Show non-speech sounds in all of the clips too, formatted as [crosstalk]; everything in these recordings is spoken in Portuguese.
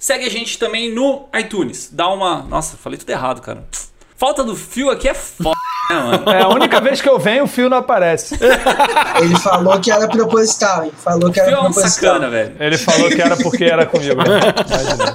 Segue a gente também no iTunes. Dá uma. Nossa, falei tudo errado, cara. Falta do fio aqui é foda, né, mano? [laughs] É, a única vez que eu venho, o fio não aparece. [laughs] Ele falou que era proposital, hein? Falou que O era fio é um proposital. sacana, velho. Ele falou que era porque era comigo. [laughs] Imagina.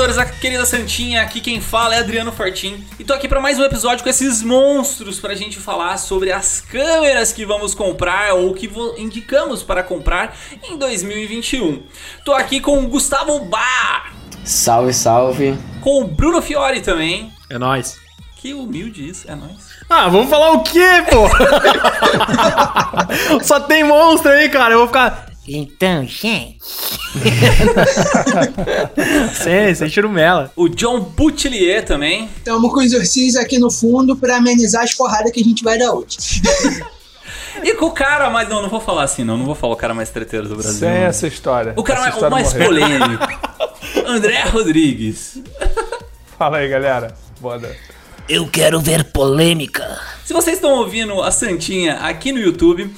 Seguidores da querida Santinha. Aqui quem fala é Adriano Fortin. E tô aqui pra mais um episódio com esses monstros pra gente falar sobre as câmeras que vamos comprar ou que indicamos para comprar em 2021. Tô aqui com o Gustavo Bar, Salve, salve. com o Bruno Fiore também. É nóis. Que humilde isso, é nóis. Ah, vamos falar o quê, pô? [laughs] Só tem monstro aí, cara. Eu vou ficar. Então, gente. [laughs] Sem, sem churumela. O John Butelier também. Tamo com os ursinhos aqui no fundo pra amenizar as porradas que a gente vai dar hoje. [laughs] E com o cara mais. Não, não vou falar assim, não. Não vou falar o cara mais treteiro do Brasil. Sem não. essa história. O cara essa mais, história mais morreu. polêmico. [laughs] André Rodrigues. Fala aí, galera. Boa. Eu quero ver polêmica. Se vocês estão ouvindo a Santinha aqui no YouTube,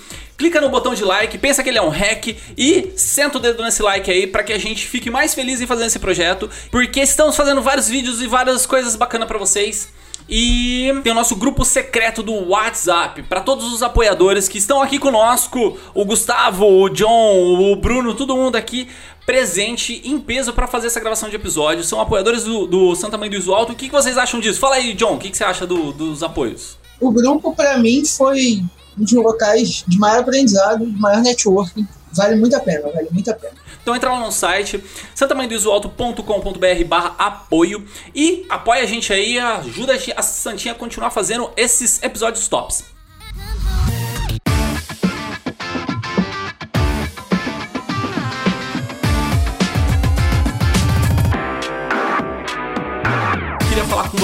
clica no botão de like, pensa que ele é um hack e senta o dedo nesse like aí pra que a gente fique mais feliz em fazer esse projeto, porque estamos fazendo vários vídeos e várias coisas bacanas pra vocês. E tem o nosso grupo secreto do WhatsApp para todos os apoiadores que estão aqui conosco, o Gustavo, o John, o Bruno, todo mundo aqui presente em peso para fazer essa gravação de episódio. São apoiadores do, do Santa Mãe do Iso Alto. O que, que vocês acham disso? Fala aí, John, o que, que você acha do- dos apoios? O grupo, pra mim, foi um dos locais de maior aprendizado, de maior networking. Vale muito a pena, vale muito a pena. Então entra lá no site santamanhodoisoalto.com.br barra apoio e apoia a gente aí, ajuda a Santinha a continuar fazendo esses episódios tops.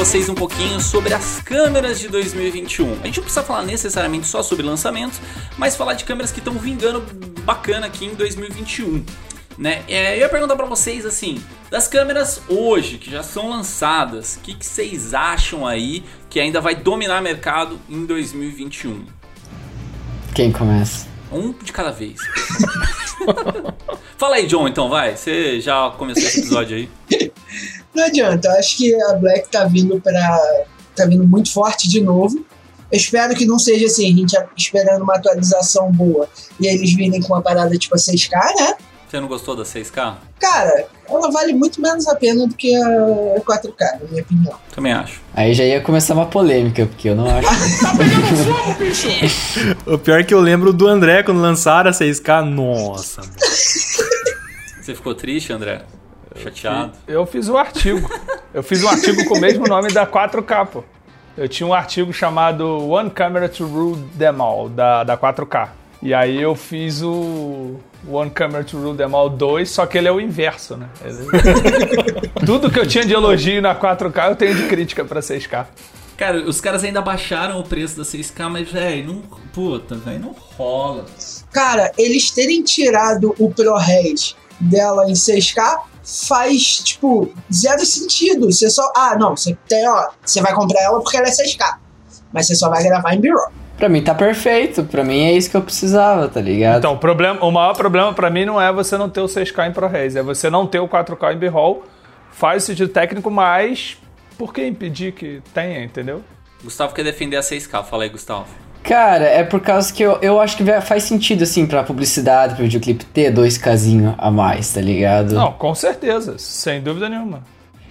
Vocês um pouquinho sobre as câmeras de 2021. A gente não precisa falar necessariamente só sobre lançamentos, mas falar de câmeras que estão vingando bacana aqui em 2021 né? É, eu ia perguntar pra vocês assim, das câmeras hoje que já são lançadas, o que, que vocês acham aí que ainda vai dominar mercado em 2021? Quem começa? Um de cada vez. [laughs] Fala aí, John, então vai. Você já começou esse episódio aí? [laughs] Não adianta, eu acho que a Black tá vindo pra. tá vindo muito forte de novo. Eu espero que não seja assim, a gente esperando uma atualização boa e eles virem com uma parada tipo a 6K, né? Você não gostou da 6K? Cara, ela vale muito menos a pena do que a 4K, na minha opinião. Também acho. Aí já ia começar uma polêmica, porque eu não [laughs] acho. O pior é que eu lembro do André quando lançaram a 6K. Nossa, mano. Você ficou triste, André? Chateado? Eu fiz um artigo. Eu fiz um artigo com o mesmo nome da 4K, pô. Eu tinha um artigo chamado One Camera to Rule Them All, da, da 4K. E aí eu fiz o One Camera to Rule Them All 2, só que ele é o inverso, né? Ele- [laughs] Tudo que eu tinha de elogio na 4K eu tenho de crítica pra 6K. Cara, os caras ainda baixaram o preço da 6K, mas, velho, não. Puta, velho, não rola. Cara, eles terem tirado o ProRes dela em 6K faz, tipo, zero sentido. Você só. Ah, não, você tem, ó. Você vai comprar ela porque ela é 6K. Mas você só vai gravar em B-roll. pra mim tá perfeito. Pra mim é isso que eu precisava, tá ligado? Então, o, problema, o maior problema pra mim não é você não ter o 6K em ProRes, é você não ter o 4K em B-roll. Faz sentido técnico, mas por que impedir que tenha, entendeu? Gustavo quer defender a 6K. Fala aí, Gustavo. Cara, é por causa que eu, eu acho que faz sentido, assim, pra publicidade, pro videoclipe ter dois casinhos a mais, tá ligado? Não, com certeza, sem dúvida nenhuma.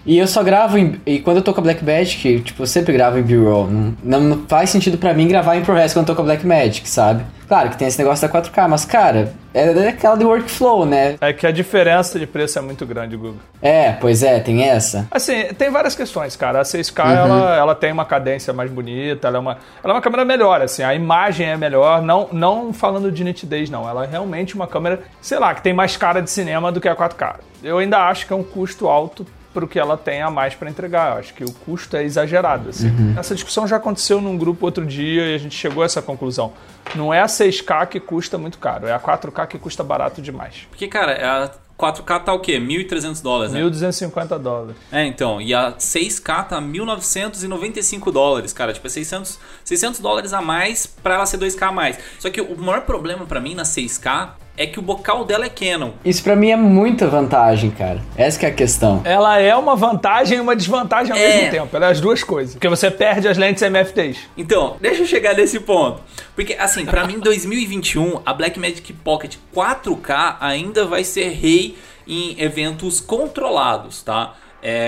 E eu só gravo em. E quando eu tô com a Black Magic, tipo, eu sempre gravo em B-roll. Não, não, faz sentido pra mim gravar em ProRes quando eu tô com a Black Magic, sabe? Claro que tem esse negócio da 4K, mas, cara, é daquela de workflow, né? É que a diferença de preço é muito grande, Google. É, pois é, tem essa. Assim, tem várias questões, cara. A 6K, ela, ela tem uma cadência mais bonita, ela é, uma, ela é uma câmera melhor, assim, a imagem é melhor, não, não falando de nitidez, não. Ela é realmente uma câmera, sei lá, que tem mais cara de cinema do que a 4K. Eu ainda acho que é um custo alto pro que ela tem a mais para entregar. Eu acho que o custo é exagerado, assim. Essa discussão já aconteceu num grupo outro dia e a gente chegou a essa conclusão. Não é a 6K que custa muito caro, é a 4K que custa barato demais. Porque, cara, a 4K tá o quê? 1.300 dólares, né? 1.250 dólares. É, então, e a 6K tá 1.995 dólares, cara, tipo, é 600, 600 dólares a mais pra ela ser 2K a mais. Só que o maior problema pra mim na 6K é que o bocal dela é Canon. Isso pra mim é muita vantagem, cara. Essa que é a questão. Ela é uma vantagem e uma desvantagem ao É. mesmo tempo. Ela é as duas coisas. Porque você perde as lentes MFTs. Então, deixa eu chegar nesse ponto. Porque, assim, pra mim, 2021, a Blackmagic Pocket 4K ainda vai ser rei em eventos controlados, tá?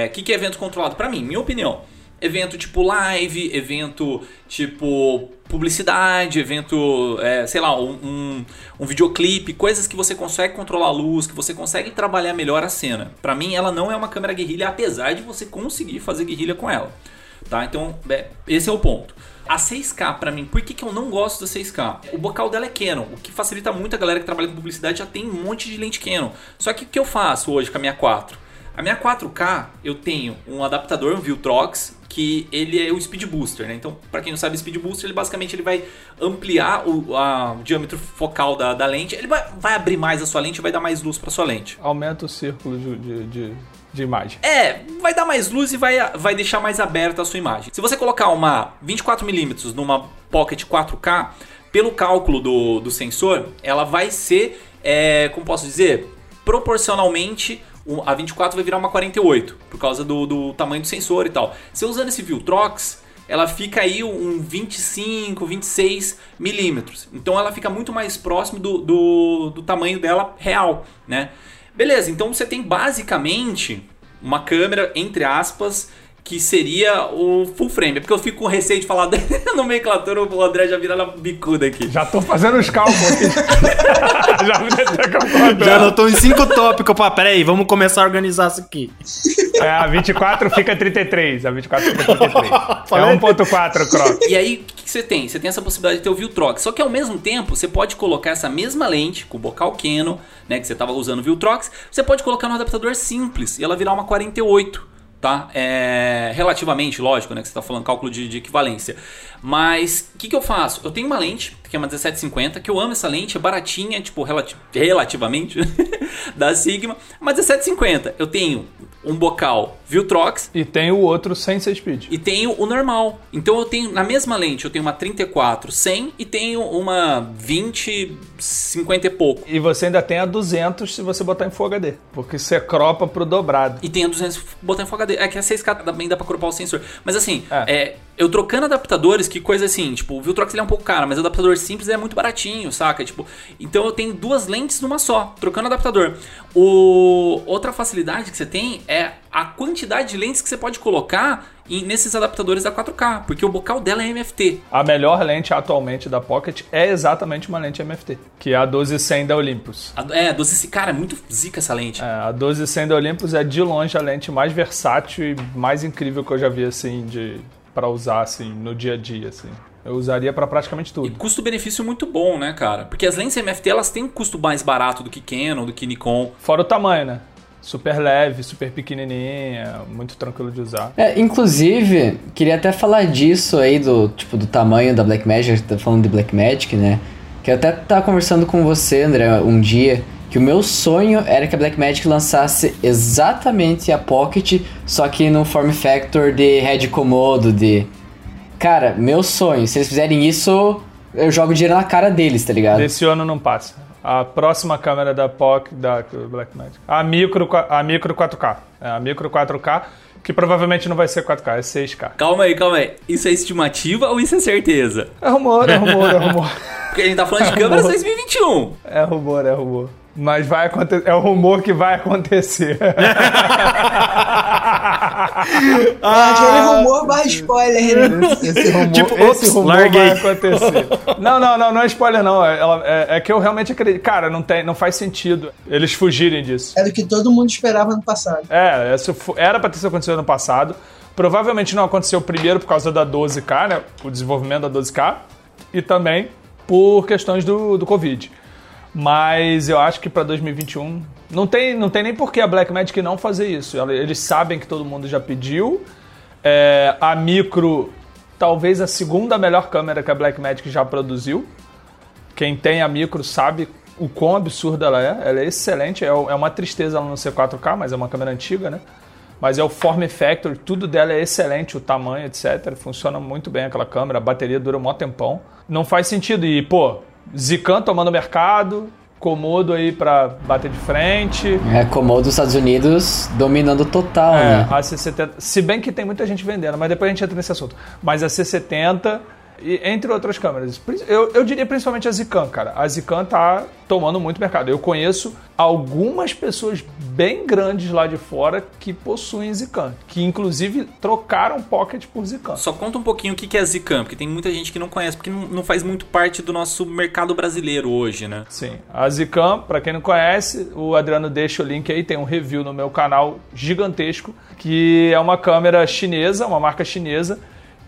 O que, que é evento controlado? Pra mim, minha opinião. Evento tipo live, evento tipo publicidade, evento, é, sei lá, um, um, um videoclipe, coisas que você consegue controlar a luz, que você consegue trabalhar melhor a cena. Pra mim, ela não é uma câmera guerrilha, apesar de você conseguir fazer guerrilha com ela. Tá? Então, é, esse é o ponto. A 6K, pra mim, por que, que eu não gosto da 6K? O bocal dela é Canon, o que facilita muito a galera que trabalha com publicidade já tem um monte de lente Canon. Só que o que eu faço hoje com a minha 4? A minha 4K, eu tenho um adaptador, um Viltrox, que ele é o Speed Booster, né? Então, pra quem não sabe, o Speed Booster, ele basicamente ele vai ampliar o, a- o diâmetro focal da, da lente. Ele vai, vai abrir mais a sua lente, vai dar mais luz pra sua lente. Aumenta o círculo de, de, de, de imagem. É, vai dar mais luz e vai, vai deixar mais aberta a sua imagem. Se você colocar uma 24mm numa Pocket 4K, pelo cálculo do, do sensor, ela vai ser, é, como posso dizer, proporcionalmente a 24 vai virar uma 48, por causa do, do tamanho do sensor e tal. Se eu usando esse Viltrox, ela fica aí um 25, 26 milímetros. Então ela fica muito mais próximo do, do, do tamanho dela real, né? Beleza, então você tem basicamente uma câmera, entre aspas, que seria o full frame. É porque eu fico com receio de falar [laughs] da nomenclatura, o André já vira na bicuda aqui. Já tô fazendo os cálculos aqui. [laughs] Já. Já anotou em cinco tópicos. Pá, peraí, vamos começar a organizar isso aqui. É, a 24 fica 33. A 24 fica 33. [laughs] É Falei. 1.4 crop. E aí, o que, você tem? Você tem essa possibilidade de ter o Viltrox. Só que ao mesmo tempo, você pode colocar essa mesma lente com o bocal Canon, né, que você estava usando o Viltrox, você pode colocar no adaptador simples e ela virar uma 48. Tá? É, relativamente, lógico, né? Que você está falando cálculo de, de equivalência. Mas o que, que eu faço? Eu tenho uma lente, que é uma 1750, que eu amo essa lente, é baratinha, tipo, relati- relativamente, [laughs] da Sigma. Uma 1750. Eu tenho um bocal Viltrox E tem o outro sem ser speed. e tenho o normal. Então eu tenho na mesma lente, eu tenho uma 34 100 e tenho uma 20 50 e pouco. E você ainda tem a 200 se você botar em Full HD. Porque você cropa pro dobrado. E tem a 200 botar em Full HD. É que a 6K também dá pra cropar o sensor. Mas assim, É. é, eu trocando adaptadores, que coisa assim, tipo, o Viltrox ele é um pouco caro, mas o adaptador simples é muito baratinho, saca? Tipo, então eu tenho duas lentes numa só, trocando adaptador. O outra facilidade que você tem é a quantidade de lentes que você pode colocar em- nesses adaptadores da 4K, porque o bocal dela é MFT. A melhor lente atualmente da Pocket é exatamente uma lente MFT, que é a 1200 da Olympus. A- É, 12, cara, é muito zica essa lente. É, a 1200 da Olympus é de longe a lente mais versátil e mais incrível que eu já vi assim de para usar assim no dia a dia assim. Eu usaria para praticamente E tudo. custo-benefício muito bom, né, cara? Porque as lentes MFT, elas têm um custo mais barato do que Canon, do que Nikon. Fora o tamanho, né? Super leve, super pequenininha, muito tranquilo de usar. É, inclusive, queria até falar disso aí, do tipo do tamanho da Blackmagic, tá falando de Blackmagic, né? Que eu até tava conversando com você, André, um dia, que o meu sonho era que a Blackmagic lançasse exatamente a Pocket, só que no form factor de head Komodo, de... Cara, meu sonho, se eles fizerem isso, eu jogo dinheiro na cara deles, tá ligado? Desse ano não passa. A próxima câmera da POC, da Blackmagic. A micro, a micro 4K. É, a micro 4K, que provavelmente não vai ser 4K, é 6K. Calma aí, calma aí. Isso é estimativa ou isso é certeza? É rumor, é rumor, é rumor. Porque a gente tá falando de câmeras 2021. É rumor, é rumor. Mas vai acontecer. É o rumor que vai acontecer. [laughs] É aquele rumor barra spoiler, né? Esse rumor, Tipo, esse ops, rumor larguei. vai acontecer. Não, não, não, não é spoiler, não. É, ela- é- é que eu realmente acredito. Cara, não, tem, não faz sentido eles fugirem disso. Era o que todo mundo esperava no passado. É, isso era pra ter sido acontecido no passado. Provavelmente não aconteceu primeiro por causa da 12K, né? O desenvolvimento da 12K. E também por questões do, do Covid. Mas eu acho que pra 2021 não tem, não tem nem por que a Blackmagic não fazer isso. Eles sabem que todo mundo já pediu. É, a micro, talvez a segunda melhor câmera que a Blackmagic já produziu. Quem tem a micro sabe o quão absurda ela é. Ela é excelente, é, é uma tristeza ela não ser 4K, mas é uma câmera antiga, né? Mas é o form factor, tudo dela é excelente, o tamanho, etc. Funciona muito bem aquela câmera, a bateria dura um maior tempão. Não faz sentido. E, pô, Zican tomando mercado, Komodo aí pra bater de frente. É, Komodo dos Estados Unidos dominando total, É, né? a C70. Se bem que tem muita gente vendendo, mas depois a gente entra nesse assunto. Mas a C70, e, entre outras câmeras. Eu, eu diria principalmente a Zican, cara. A Zican tá tomando muito mercado. Eu conheço algumas pessoas bem grandes lá de fora que possuem Zican, que inclusive trocaram Pocket por Zican. Só conta um pouquinho o que é Zcam, porque tem muita gente que não conhece, porque não, faz muito parte do nosso mercado brasileiro hoje, né? Sim, a Zicam, pra quem não conhece, o Adriano deixa o link aí, tem um review no meu canal gigantesco, que é uma câmera chinesa, uma marca chinesa,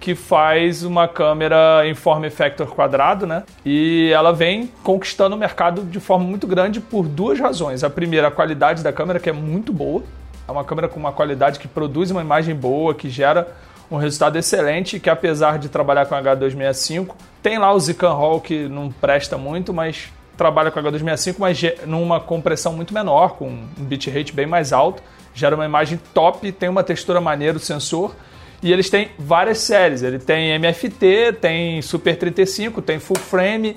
que faz uma câmera em form factor quadrado, né? E ela vem conquistando o mercado de forma muito grande por duas razões. A primeira, a qualidade da câmera, que é muito boa. É uma câmera com uma qualidade que produz uma imagem boa, que gera um resultado excelente, que apesar de trabalhar com H265, tem lá o Zican Hall que não presta muito, mas trabalha com H265, mas numa compressão muito menor, com um bitrate bem mais alto, gera uma imagem top, tem uma textura maneira o sensor, e eles têm várias séries, ele tem MFT, tem Super 35, tem Full Frame,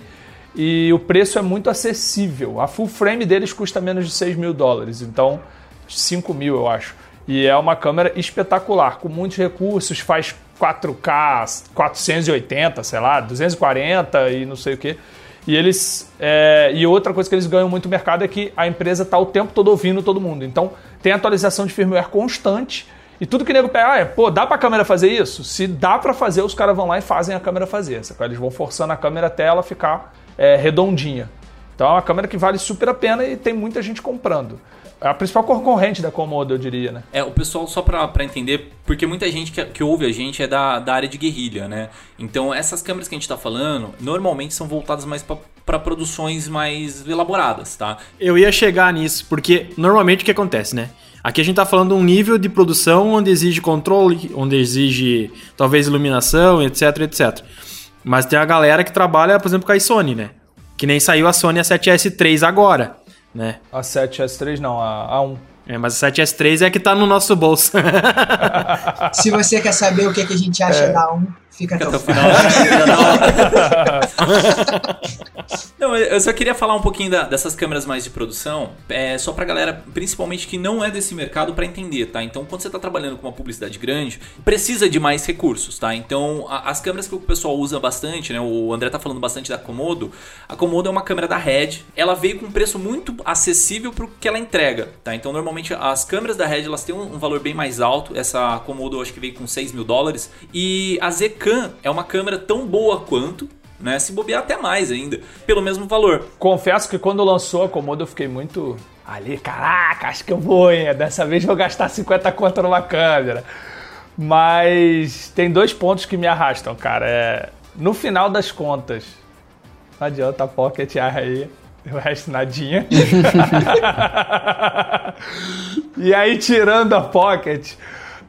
e o preço é muito acessível. A full frame deles custa menos de 6 mil dólares, então 5 mil eu acho. E é uma câmera espetacular, com muitos recursos, faz 4K, 480, sei lá, 240 e não sei o que. E eles. é, e outra coisa que eles ganham muito mercado é que a empresa está o tempo todo ouvindo todo mundo. Então tem atualização de firmware constante. E tudo que o nego pega, ah, é, pô, dá pra câmera fazer isso? Se dá pra fazer, os caras vão lá e fazem a câmera fazer. Eles vão forçando a câmera até ela ficar é, redondinha. Então é uma câmera que vale super a pena e tem muita gente comprando. É a principal concorrente da Komodo, eu diria, né? É, o pessoal, só pra, pra entender, porque muita gente que, que ouve a gente é da, da área de guerrilha, né? Então, essas câmeras que a gente tá falando, normalmente são voltadas mais pra, pra produções mais elaboradas, tá? Eu ia chegar nisso, porque normalmente o que acontece, né? Aqui a gente tá falando de um nível de produção onde exige controle, onde exige talvez iluminação, etc, etc. Mas tem a galera que trabalha, por exemplo, com a Sony, né? Que nem saiu a Sony A7S3 agora, né? A 7S3 não, a A1. É, mas a 7S3 é a que tá no nosso bolso. [laughs] Se você quer saber o que, que a gente acha da 1, fica até Até o final. [laughs] [laughs] Não, eu só queria falar um pouquinho da- dessas câmeras mais de produção, é, só pra galera, principalmente que não é desse mercado, pra entender, tá? Então, quando você tá trabalhando com uma publicidade grande, precisa de mais recursos, tá? Então, a- as câmeras que o pessoal usa bastante, né? O André tá falando bastante da Komodo. A Komodo é uma câmera da Red. Ela veio com um preço muito acessível pro que ela entrega, tá? Então, normalmente, as câmeras da Red, elas têm um, um valor bem mais alto. Essa Komodo, eu acho que veio com 6 mil dólares. E a É uma câmera tão boa quanto, né? Se bobear até mais ainda, pelo mesmo valor. Confesso que quando lançou a Komodo eu fiquei muito ali, caraca, acho que eu vou, hein? Dessa vez vou gastar 50 conto numa câmera. Mas tem dois pontos que me arrastam, cara. É, no final das contas, não adianta a Pocket aí, o resto nadinha. [laughs] [laughs] e aí, tirando a Pocket,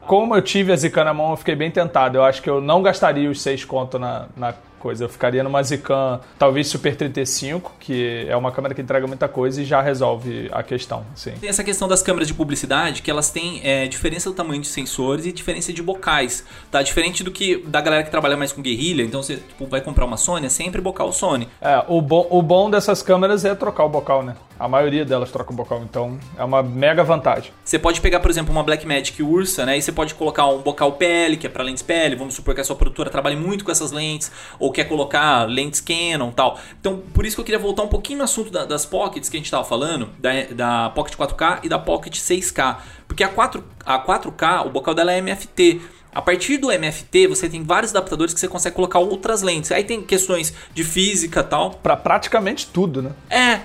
como eu tive a Zican na mão, eu fiquei bem tentado. Eu acho que eu não gastaria os 6 conto na, na coisa. Eu ficaria numa Zican, talvez Super 35, que é uma câmera que entrega muita coisa e já resolve a questão, sim. Tem essa questão das câmeras de publicidade, que elas têm é, diferença do tamanho de sensores e diferença de bocais, tá? Diferente do que da galera que trabalha mais com guerrilha, então você tipo, vai comprar uma Sony, é sempre bocal Sony. É, o bom, o bom dessas câmeras é trocar o bocal, né? A maioria delas troca o bocal, então é uma mega vantagem. Você pode pegar, por exemplo, uma Blackmagic Ursa, né? E você pode colocar um bocal PL, que é para lentes PL. Vamos supor que a sua produtora trabalhe muito com essas lentes, ou quer colocar lentes Canon tal. Então, por isso que eu queria voltar um pouquinho no assunto da- das Pockets que a gente tava falando, da, da Pocket 4K e da Pocket 6K. Porque a, 4, a 4K, o bocal dela é MFT. A partir do MFT, você tem vários adaptadores que você consegue colocar outras lentes. Aí tem questões de física tal. Pra praticamente tudo, né? É,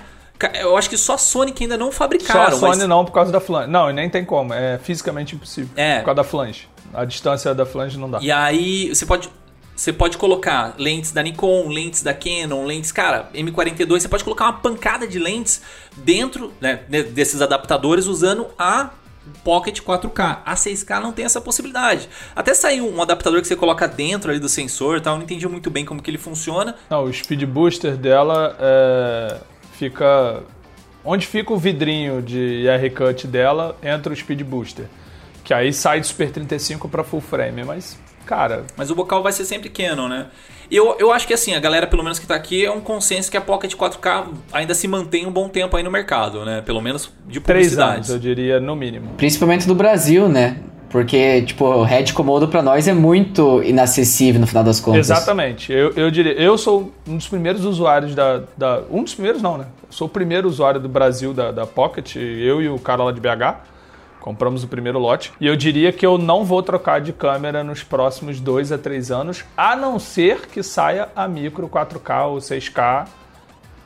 eu acho que só a Sony que ainda não Só fabricaram. a Sony mas- não por causa da flange. Não, e nem tem como. É fisicamente impossível. É. Por causa da flange. A distância da flange não dá. E aí você pode você pode colocar lentes da Nikon, lentes da Canon, lentes, cara, M42, você pode colocar uma pancada de lentes dentro né, de- desses adaptadores usando a Pocket 4K. A 6K não tem essa possibilidade. Até saiu um adaptador que você coloca dentro ali do sensor, e tal, eu não entendi muito bem como que ele funciona. Não, o speed booster dela é, fica. Onde fica o vidrinho de IR Cut dela, entra o Speed Booster. Que aí sai de Super 35 para full frame. Mas, cara, Mas o bocal vai ser sempre Canon, né? Eu, eu acho que assim, a galera, pelo menos que tá aqui, é um consenso que a Pocket 4K ainda se mantém um bom tempo aí no mercado, né? Pelo menos de três publicidade. anos, eu diria, no mínimo. Principalmente do Brasil, né? Porque, tipo, o Red Komodo pra nós é muito inacessível no final das contas. Exatamente. Eu, eu diria, eu sou um dos primeiros usuários da, da- Um dos primeiros não, né? Sou o primeiro usuário do Brasil da, da Pocket, eu e o cara lá de BH. Compramos o primeiro lote. E eu diria que eu não vou trocar de câmera nos próximos dois a três anos, a não ser que saia a micro 4K ou 6K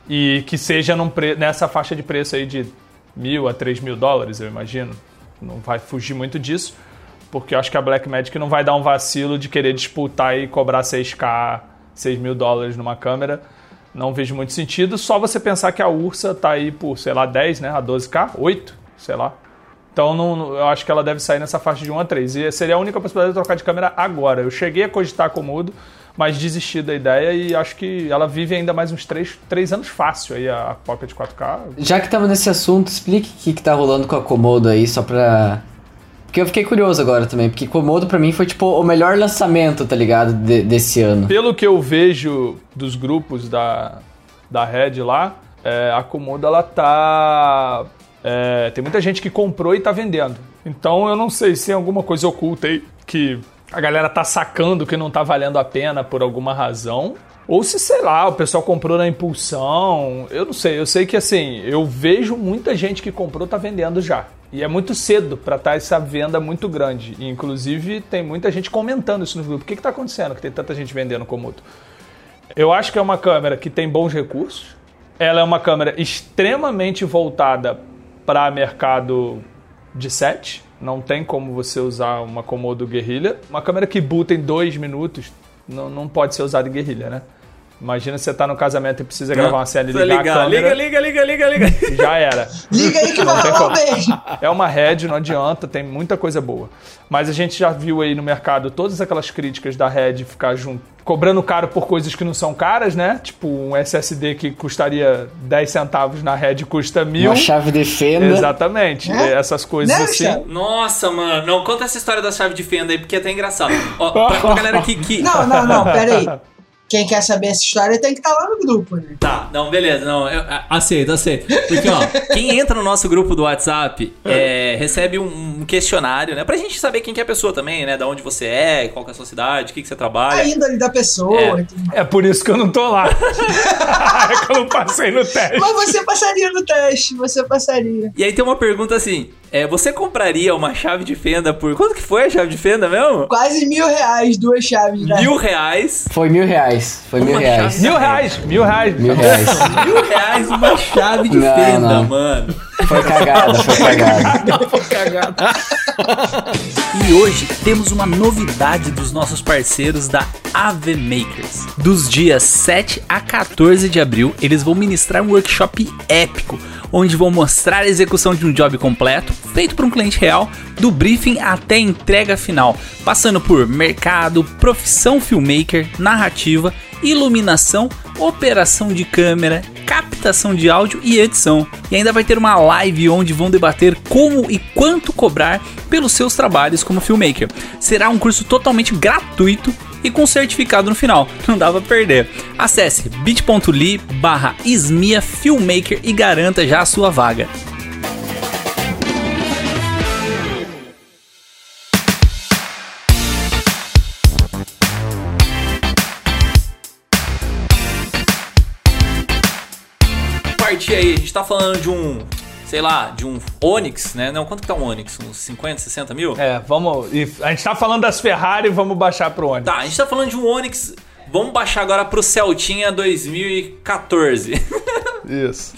e que seja pre- nessa faixa de preço aí de mil a três mil dólares, eu imagino. Não vai fugir muito disso, porque eu acho que a Blackmagic não vai dar um vacilo de querer disputar e cobrar 6K, 6 mil dólares numa câmera. Não vejo muito sentido. Só você pensar que a Ursa tá aí por, sei lá, 10, né? A 12K, 8, sei lá. Então não, eu acho que ela deve sair nessa faixa de 1 a 3. E seria a única possibilidade de trocar de câmera agora. Eu cheguei a cogitar Komodo, mas desisti da ideia e acho que ela vive ainda mais uns 3, 3 anos fácil aí, a Pocket 4K. Já que estamos nesse assunto, explique o que, tá rolando com a Komodo aí, só pra. Porque eu fiquei curioso agora também, porque Komodo pra mim foi tipo o melhor lançamento, tá ligado? de- desse ano. Pelo que eu vejo dos grupos da, da Red lá, é, a Komodo ela tá. é, tem muita gente que comprou e tá vendendo. Então eu não sei se tem alguma coisa oculta aí que a galera tá sacando que não tá valendo a pena por alguma razão. Ou se, sei lá, o pessoal comprou na impulsão. Eu não sei. Eu sei que assim, eu vejo muita gente que comprou tá vendendo já. E é muito cedo pra estar essa venda muito grande. E, inclusive, tem muita gente comentando isso no grupo. O que, tá acontecendo que tem tanta gente vendendo Komodo? Eu acho que é uma câmera que tem bons recursos. Ela é uma câmera extremamente voltada para mercado de set. Não tem como você usar uma Komodo guerrilha. Uma câmera que boota em dois minutos não, não pode ser usada em guerrilha, né? Imagina você tá no casamento e precisa gravar uma cena e Precisa ligar, a câmera. liga, liga, liga, liga, liga. Já era. Liga aí que vai tem rolar um beijo. É uma Red, não adianta, tem muita coisa boa. Mas a gente já viu aí no mercado todas aquelas críticas da Red ficar junto, cobrando caro por coisas que não são caras, né? Tipo, um SSD que custaria 10 centavos na Red custa mil. Uma chave de fenda. Exatamente. É? Essas coisas assim. Nossa, mano. Não, conta essa história da chave de fenda aí, porque é até engraçado. Ó, pra, pra [laughs] galera que... que... Não, não, não, pera aí. Quem quer saber essa história tem que estar lá no grupo, né? Tá, não, beleza, não, eu, aceito, aceito. Porque, ó, [laughs] quem entra no nosso grupo do WhatsApp é, recebe um, um questionário, né? Pra gente saber quem que é a pessoa também, né? Da onde você é, qual que é a sua cidade, o que, que você trabalha. A índole da pessoa. É. e. É por isso que eu não tô lá. [laughs] é que eu não passei no teste. Mas você passaria no teste, você passaria. E aí tem uma pergunta assim: é, você compraria uma chave de fenda por. Quanto que foi a chave de fenda mesmo? Quase mil reais, duas chaves. né? Mil reais. Foi mil reais. Foi mil reais. Mil reais, mil reais. Mil reais. Mil reais uma chave de Não, fenda, não. mano. Foi cagada, foi [laughs] cagada. E hoje temos uma novidade dos nossos parceiros da AV Makers. Dos dias 7 a 14 de abril, eles vão ministrar um workshop épico, onde vão mostrar a execução de um job completo, feito por um cliente real, do briefing até a entrega final, passando por mercado, profissão filmmaker, narrativa, iluminação, operação de câmera, captação de áudio e edição. E ainda vai ter uma live onde vão debater como e quanto cobrar pelos seus trabalhos como filmmaker. Será um curso totalmente gratuito e com certificado no final. [laughs] Não dá pra perder. Acesse bit.ly barra Filmmaker e garanta já a sua vaga. Aí, a gente tá falando de um, sei lá, de um Onix, né? Não, quanto que tá um Onix? Uns 50, 60 mil? É, vamos. a gente tá falando das Ferrari, vamos baixar pro ônibus. Tá, a gente tá falando de um Onix. Vamos baixar agora pro Celtinha 2014. [laughs] Isso.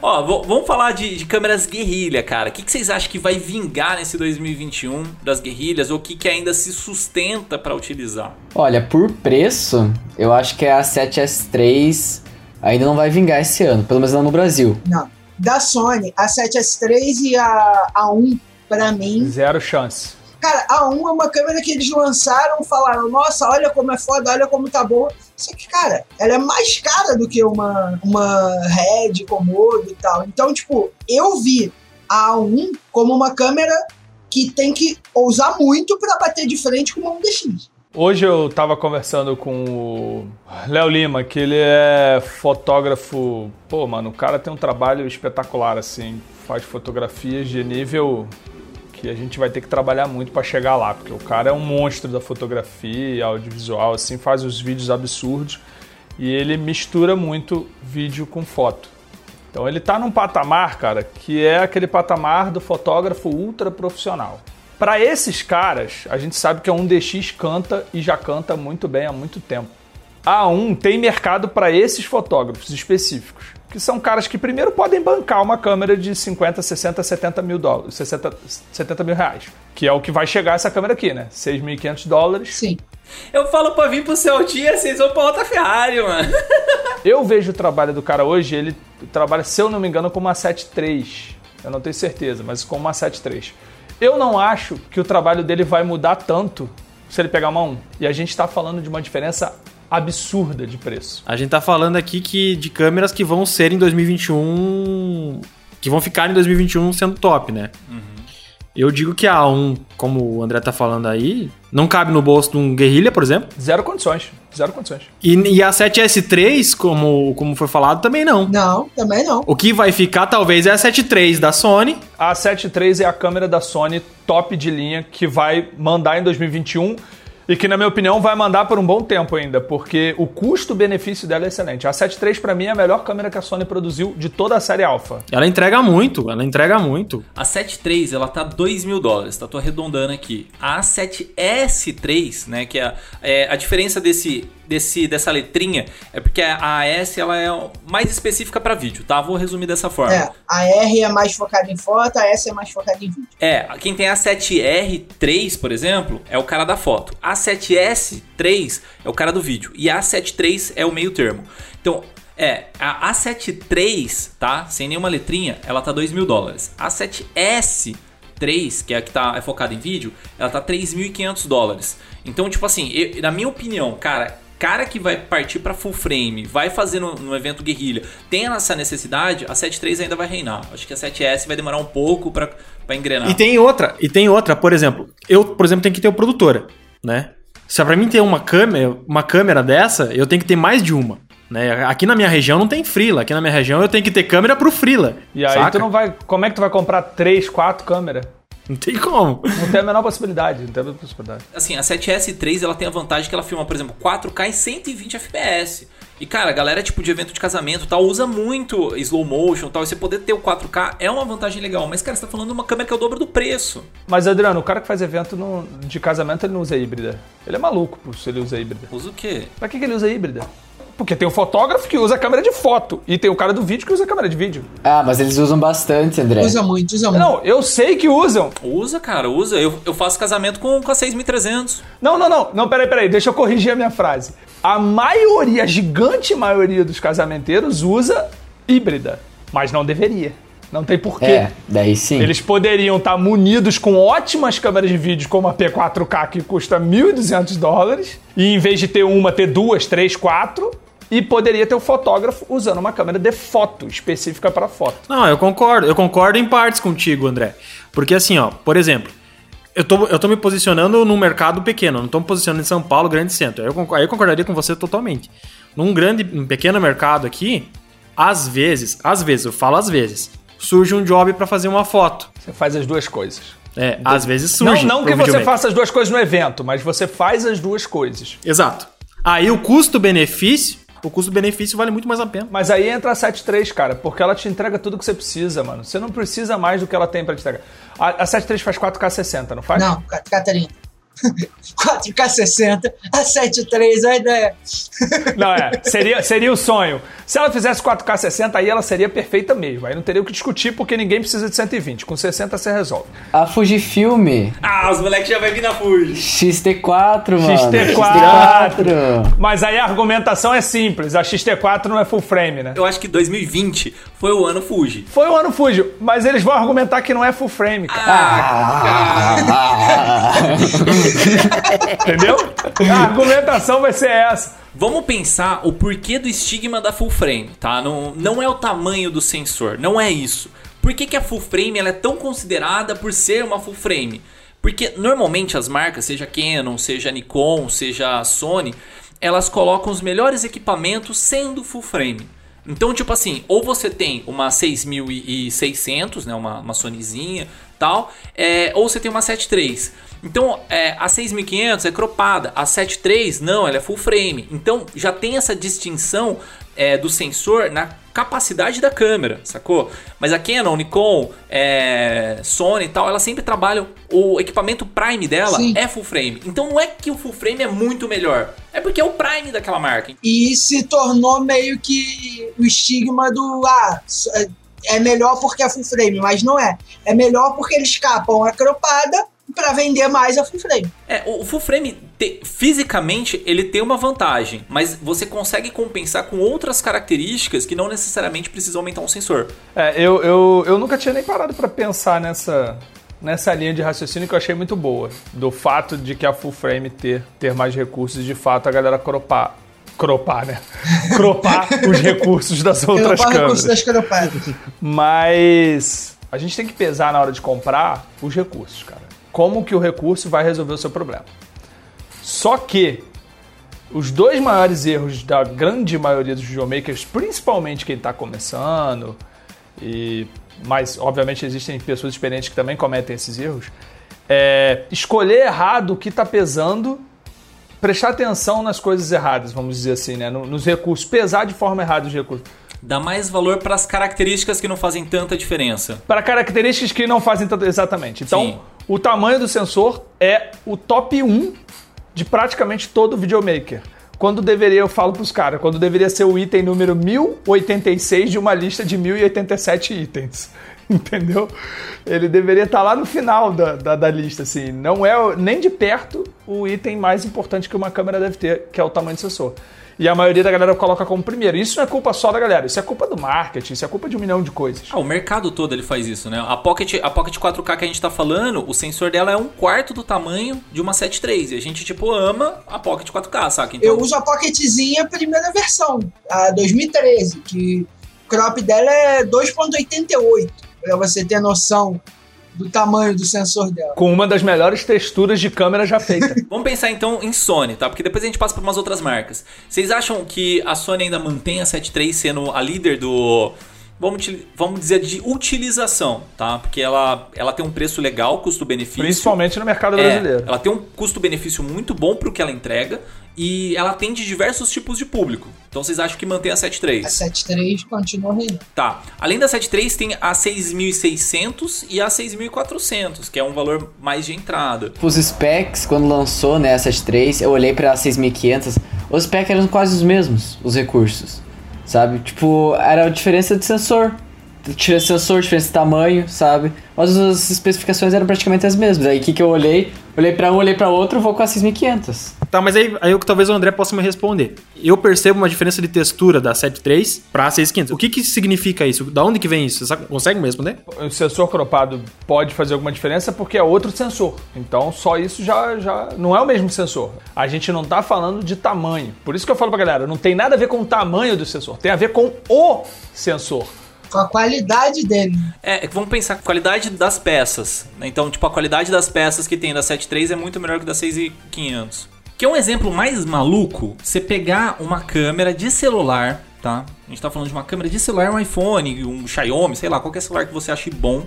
Ó, vamos falar de, de câmeras guerrilha, cara. O que, que vocês acham que vai vingar nesse 2021 das guerrilhas? Ou o que, que ainda se sustenta pra utilizar? Olha, por preço, eu acho que a 7S3 ainda não vai vingar esse ano, pelo menos não no Brasil. Não. Da Sony, a 7S3 e a A1, pra mim. Zero chance. Cara, a 1 é uma câmera que eles lançaram, falaram, nossa, olha como é foda, olha como tá boa. Só que, cara, ela é mais cara do que uma, uma Red, Komodo e tal. Então, tipo, eu vi a A1 como uma câmera que tem que ousar muito pra bater de frente com uma 1DX. Hoje eu tava conversando com o Léo Lima, que ele é fotógrafo. Pô, mano, o cara tem um trabalho espetacular, assim. Faz fotografias de nível que a gente vai ter que trabalhar muito para chegar lá, porque o cara é um monstro da fotografia, audiovisual, assim, faz os vídeos absurdos e ele mistura muito vídeo com foto. Então ele tá num patamar, cara, que é aquele patamar do fotógrafo ultra profissional. Para esses caras, a gente sabe que a 1DX canta e já canta muito bem há muito tempo. A 1 tem mercado para esses fotógrafos específicos, que são caras que primeiro podem bancar uma câmera de 50, 60, 70 mil dólares, 60, 70 mil reais, que é o que vai chegar essa câmera aqui, né? 6.500 dólares. Sim. Eu falo pra vir pro seu dia, vocês vão pra outra Ferrari, mano. [laughs] Eu vejo o trabalho do cara hoje, ele trabalha, se eu não me engano, com uma 7.3. Eu não tenho certeza, mas com uma 7.3. Eu não acho que o trabalho dele vai mudar tanto se ele pegar uma 1. E a gente está falando de uma diferença absurda de preço. A gente tá falando aqui que de câmeras que vão ser em 2021. que vão ficar em 2021 sendo top, né? Eu digo que a A1, como o André tá falando aí, não cabe no bolso de um Guerrilha, por exemplo. Zero condições. Zero condições. E, e a 7S3, como, como foi falado, também não. Não, também não. O que vai ficar talvez é a 7.3 da Sony. A 7.3 é a câmera da Sony top de linha que vai mandar em 2021 e que, na minha opinião, vai mandar por um bom tempo ainda, porque o custo-benefício dela é excelente. A 7.3 para mim é a melhor câmera que a Sony produziu de toda a série Alpha. Ela entrega muito, ela entrega muito. A 7.3, ela tá 2 mil dólares, tá? Tô arredondando aqui. A 7S3, né, que é, a- é a diferença desse, desse, dessa letrinha, é porque a AS, ela é mais específica pra vídeo, tá? Vou resumir dessa forma. É, a R é mais focada em foto, a S é mais focada em vídeo. É, quem tem a 7R3, por exemplo, é o cara da foto. A 7S3 é o cara do vídeo. E a 73 é o meio termo. Então, é, a A73, tá? Sem nenhuma letrinha, ela tá 2 mil dólares. A 7S3, que é a que tá, é focada em vídeo, ela tá 3.500 dólares. Então, tipo assim, eu- na minha opinião, cara, cara que vai partir pra full frame, vai fazer no, no evento guerrilha, tem essa necessidade, a 7.3 ainda vai reinar. Acho que a 7S vai demorar um pouco pra, pra engrenar. E tem outra, e tem outra, por exemplo, eu, por exemplo, tenho que ter o produtora, né? Se pra mim ter uma câmera, uma câmera dessa, eu tenho que ter mais de uma. Né? Aqui na minha região não tem frila. Aqui na minha região eu tenho que ter câmera pro frila. E aí saca? tu não vai. Como é que tu vai comprar 3, 4 câmeras? Não tem como. Não tem a menor possibilidade. Não tem a menor possibilidade. Assim, a 7S3 ela tem a vantagem que ela filma, por exemplo, 4K em 120 FPS. E cara, a galera tipo de evento de casamento e tal usa muito slow motion e tal. E você poder ter o 4K é uma vantagem legal. Mas cara, você tá falando de uma câmera que é o dobro do preço. Mas, Adriano, o cara que faz evento no- de casamento, ele não usa híbrida. Ele é maluco pô, se ele usa híbrida. Usa o quê? Pra que, que ele usa híbrida? Porque tem o fotógrafo que usa a câmera de foto. E tem o cara do vídeo que usa a câmera de vídeo. Ah, mas eles usam bastante, André. Usa muito, usa muito. Não, eu sei que usam. Usa, cara, usa. Eu, eu faço casamento com, com a 6300. Não, não, não. Não, peraí, peraí. Deixa eu corrigir a minha frase. A maioria, a gigante maioria dos casamenteiros usa híbrida. Mas não deveria. Não tem porquê. É, daí sim. Eles poderiam estar munidos com ótimas câmeras de vídeo, como a P4K, que custa 1.200 dólares, e em vez de ter uma, ter duas, três, quatro, e poderia ter o fotógrafo usando uma câmera de foto, específica para foto. Não, eu concordo. Eu concordo em partes contigo, André. Porque assim, ó, por exemplo, eu tô, eu tô me posicionando num mercado pequeno, não tô me posicionando em São Paulo, grande centro. Aí eu, aí eu concordaria com você totalmente. Num grande, um pequeno mercado aqui, às vezes, às vezes, eu falo às vezes, surge um job pra fazer uma foto. Você faz as duas coisas. É, às vezes Não, surge. não que pro você faça as duas coisas no evento, mas você faz as duas coisas. Exato. Aí o custo-benefício, o custo-benefício vale muito mais a pena. Mas aí entra a 7.3, cara, porque ela te entrega tudo que você precisa, mano. Você não precisa mais do que ela tem pra te entregar. A, a 7.3 faz 4K 60, não faz? Não, Catarina. 4K 60, a 7.3, a ideia. Não, é. Seria, seria o sonho. Se ela fizesse 4K 60, aí ela seria perfeita mesmo. Aí não teria o que discutir, porque ninguém precisa de 120. Com 60 você resolve. A Fujifilm Ah, os moleques já vai vir na Fuji. XT4, mano. XT4. Mas aí a argumentação é simples. A XT4 não é full frame, né? Eu acho que 2020 foi o ano Fuji. Foi o ano Fuji, mas eles vão argumentar que não é full frame, cara. Ah, [laughs] [laughs] Entendeu? A argumentação vai ser essa. Vamos pensar o porquê do estigma da full frame, tá? Não, não é o tamanho do sensor, não é isso. Por que, que a full frame ela é tão considerada por ser uma full frame? Porque normalmente as marcas, seja Canon, seja Nikon, seja Sony, elas colocam os melhores equipamentos sendo full frame. Então, tipo assim, ou você tem uma 6600, né, uma, uma Sonyzinha, tal, é, ou você tem uma 7.3. Então, é, a 6500 é cropada, a 7.3 não, ela é full frame. Então, já tem essa distinção é, do sensor na capacidade da câmera, sacou? Mas a Canon, Nikon, é, Sony e tal, elas sempre trabalham. O equipamento Prime dela Sim. é full frame. Então não é que o full frame é muito melhor, é porque é o Prime daquela marca. E se tornou meio que o estigma do ah, é melhor porque é full frame, mas não é. É melhor porque eles capam a cropada pra vender mais a full frame. É, o full frame, te- fisicamente, ele tem uma vantagem, mas você consegue compensar com outras características que não necessariamente precisam aumentar um sensor. É, eu, eu, eu nunca tinha nem parado pra pensar nessa, nessa linha de raciocínio que eu achei muito boa. Do fato de que a full frame ter, ter mais recursos, de fato a galera cropar. Cropar, né? [laughs] Cropar os recursos das outras Cropar o câmeras. recurso das cropadas. Mas a gente tem que pesar na hora de comprar os recursos, cara. Como que o recurso vai resolver o seu problema. Só que os dois maiores erros da grande maioria dos videomakers, principalmente quem está começando, e mas obviamente existem pessoas experientes que também cometem esses erros, é escolher errado o que está pesando, prestar atenção nas coisas erradas, vamos dizer assim, né? No- Nos recursos, pesar de forma errada os recursos. Dá mais valor para as características que não fazem tanta diferença. Para características que não fazem tanto exatamente. Então, Sim. O tamanho do sensor é o top 1 de praticamente todo videomaker. Quando deveria, eu falo pros caras, quando deveria ser o item número 1086 de uma lista de 1087 itens. [laughs] Entendeu? Ele deveria estar lá no final da, da, da lista, assim. Não é nem de perto o item mais importante que uma câmera deve ter, que é o tamanho do sensor. E a maioria da galera coloca como primeiro. Isso não é culpa só da galera, isso é culpa do marketing, isso é culpa de um milhão de coisas. Ah, o mercado todo ele faz isso, né? A Pocket, a Pocket 4K que a gente tá falando, o sensor dela é um quarto do tamanho de uma 7.3. E a gente, tipo, ama a Pocket 4K, saca? Então, Eu uso a Pocketzinha primeira versão, a 2013, que o crop dela é 2.88, pra você ter noção do tamanho do sensor dela. com uma das melhores texturas de câmera já feita. [laughs] Vamos pensar então em Sony, tá? Porque depois a gente passa por umas outras marcas. Vocês acham que a Sony ainda mantém a 7.3 sendo a líder do. Vamos, vamos dizer de utilização, tá? Porque ela, ela tem um preço legal, custo-benefício. Principalmente no mercado É, brasileiro. ela tem um custo-benefício muito bom pro que ela entrega e ela atende diversos tipos de público. Então vocês acham que mantém a A 7.3? 7.3 continua reinando. Tá. Além da 7.3 tem a 6.600 e a 6.400, que é um valor mais de entrada. Os specs, quando lançou né, a 73, eu olhei pra 6500, os specs eram quase os mesmos, os recursos, sabe? Tipo, era a diferença de sensor. De sensor, diferença de tamanho, sabe? Mas as especificações eram praticamente as mesmas. Aí o que, que eu olhei? Olhei pra um, olhei pra outro, vou com a 6500. Tá, mas aí, aí eu que talvez o André possa me responder. Eu percebo uma diferença de textura da 7.3 pra 6.500. O que que significa isso? Da onde que vem isso? Você consegue me responder? O sensor cropado pode fazer alguma diferença porque é outro sensor. Então, só isso já, já não é o mesmo sensor. A gente não tá falando de tamanho. Por isso que eu falo pra galera, não tem nada a ver com o tamanho do sensor, tem a ver com o sensor. Com a qualidade dele. É, é que vamos pensar a qualidade das peças. né? Então, tipo, a qualidade das peças que tem da 7.3 é muito melhor que da 6.500. Que é um exemplo mais maluco, você pegar uma câmera de celular, tá? A gente tá falando de uma câmera de celular, um iPhone, um Xiaomi, sei lá, qualquer celular que você ache bom.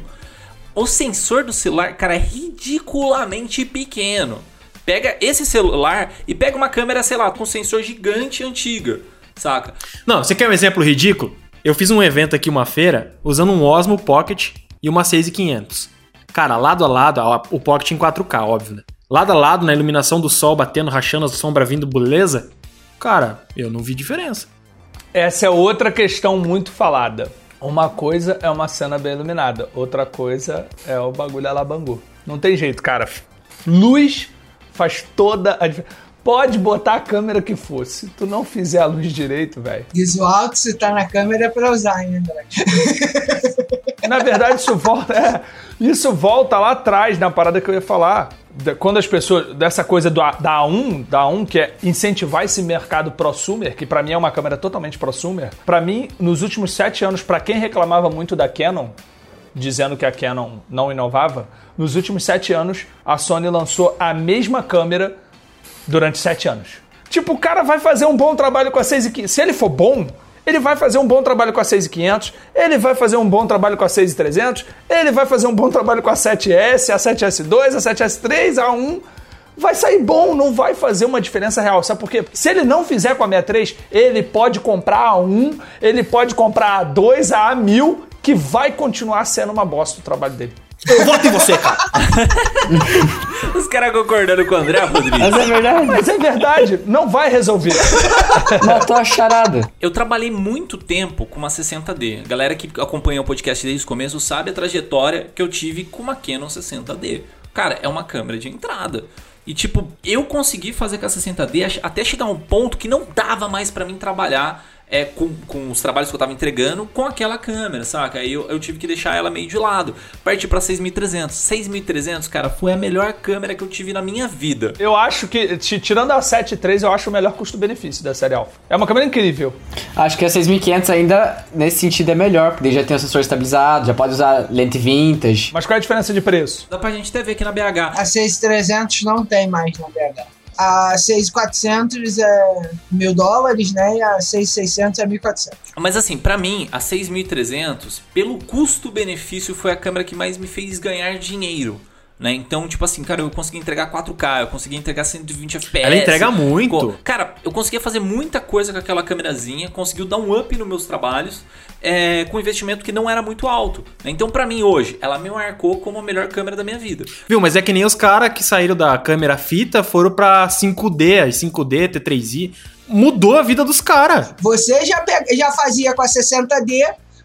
O sensor do celular, cara, é ridiculamente pequeno. Pega esse celular e pega uma câmera, sei lá, com sensor gigante antiga, saca? Não, você quer um exemplo ridículo? Eu fiz um evento aqui, uma feira, usando um Osmo Pocket e uma 6500. Cara, lado a lado, o Pocket em 4K, óbvio, né? lado a lado na iluminação do sol batendo, rachando a sombra vindo, beleza? Cara, eu não vi diferença. Essa é outra questão muito falada. Uma coisa é uma cena bem iluminada, outra coisa é o bagulho a la Bangu. Não tem jeito, cara. Luz faz toda a diferença. Pode botar a câmera que for. Se tu não fizer a luz direito, velho. Visual que se tá na câmera é pra usar ainda. né? Na verdade, isso volta, é, isso volta lá atrás na parada que eu ia falar. Quando as pessoas. Dessa coisa do, da A1, da A1, que é incentivar esse mercado prosumer, que pra mim é uma câmera totalmente prosumer. Pra mim, nos últimos sete anos, pra quem reclamava muito da Canon, dizendo que a Canon não inovava, nos últimos sete anos, a Sony lançou a mesma câmera durante sete anos. Tipo, o cara vai fazer um bom trabalho com a 6500. Se ele for bom, ele vai fazer um bom trabalho com a 6500, ele vai fazer um bom trabalho com a 6300, ele vai fazer um bom trabalho com a 7S, a 7S2, a 7S3, a 1. Vai sair bom, não vai fazer uma diferença real. Sabe por quê? Se ele não fizer com a 63, ele pode comprar a 1, ele pode comprar a 2, a A1000, que vai continuar sendo uma bosta o trabalho dele. Eu voto em você, cara. [laughs] Os caras concordando com o André Rodrigues. Mas é verdade. Mas é verdade, não vai resolver. [laughs] Matou a charada. Eu trabalhei muito tempo com uma 60D. A galera que acompanha o podcast desde o começo sabe a trajetória que eu tive com uma Canon 60D. Cara, é uma câmera de entrada. E tipo, eu consegui fazer com a 60D ach- até chegar a um ponto que não dava mais pra mim trabalhar é, com, com os trabalhos que eu tava entregando com aquela câmera, saca? Aí eu, eu tive que deixar ela meio de lado. Parti pra 6300. 6300, cara, foi a melhor câmera que eu tive na minha vida. Eu acho que, ti- tirando a 7.3, eu acho o melhor custo-benefício da série Alpha. É uma câmera incrível. Acho que a 6500 ainda, nesse sentido, é melhor, porque daí já tem o sensor estabilizado, já pode usar lente vintage. Mas qual é a diferença de preço? Dá pra gente até ver aqui na BH. A 6300 não tem mais na BH. A 6400 é mil dólares, né? E a 6600 é 1400. Mas assim, pra mim, a 6300, pelo custo-benefício, foi a câmera que mais me fez ganhar dinheiro. Né? Então, tipo assim, cara, eu consegui entregar 4K, eu consegui entregar 120 FPS. Ela entrega muito. Cara, eu conseguia fazer muita coisa com aquela câmerazinha, conseguiu dar um up nos meus trabalhos, é, com um investimento que não era muito alto. né? Então, pra mim, hoje, ela me marcou como a melhor câmera da minha vida. Viu, mas é que nem os caras que saíram da câmera fita foram pra 5D, as 5D, T3i. Mudou a vida dos caras. Você já, pega, já fazia com a 60D,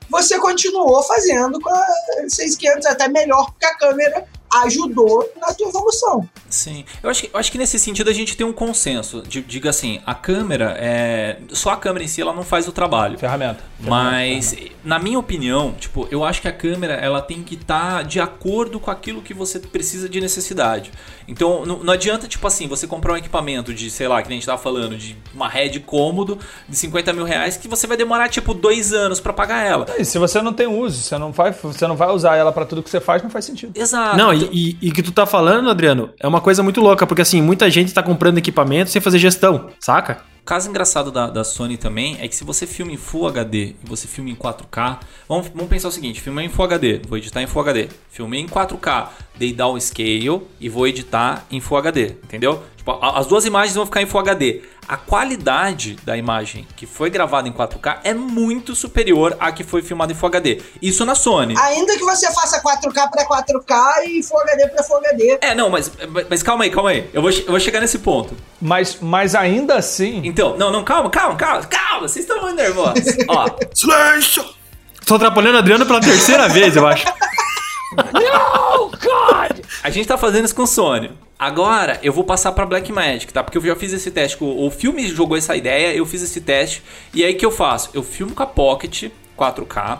você continuou fazendo com a 6500, até melhor, porque a câmera ajudou na tua evolução. Sim, eu acho, que, eu acho que nesse sentido a gente tem um consenso. Diga assim, a câmera, é, só a câmera em si ela não faz o trabalho. Ferramenta. Mas, na minha opinião, tipo, eu acho que a câmera ela tem que estar de acordo com aquilo que você precisa de necessidade. Então, não, não adianta, tipo assim, você comprar um equipamento de, sei lá, que nem a gente tava falando, de uma head cômodo de 50 mil reais, que você vai demorar, tipo, dois anos pra pagar ela. E se você não tem uso, você não vai, você não vai usar ela pra tudo que você faz, não faz sentido. Exato. Não, e, e, e que tu tá falando, Adriano, é uma coisa muito louca, porque assim, muita gente tá comprando equipamento sem fazer gestão, saca? O caso engraçado da, da Sony também é que se você filma em Full HD e você filma em 4K, vamos, vamos pensar o seguinte: filmei em Full HD, vou editar em Full HD. Filmei em 4K, dei down scale e vou editar em Full HD, entendeu? Tipo, a- as duas imagens vão ficar em Full HD. A qualidade da imagem que foi gravada em 4K é muito superior à que foi filmada em Full HD. Isso na Sony. Ainda que você faça 4K pra 4K e Full HD pra Full HD. É, não, mas, mas calma aí, calma aí. Eu vou, eu vou chegar nesse ponto. Mas, mas ainda assim, Então, não, não, calma, calma, calma, calma, vocês estão muito nervosos. [laughs] Ó, Silêncio! Tô atrapalhando o Adriano pela terceira vez, eu acho. A gente tá fazendo isso com o Sony. Agora eu vou passar pra Blackmagic, tá? Porque eu já fiz esse teste. com- O filme jogou essa ideia, eu fiz esse teste. E aí o que eu faço? Eu filmo com a Pocket 4K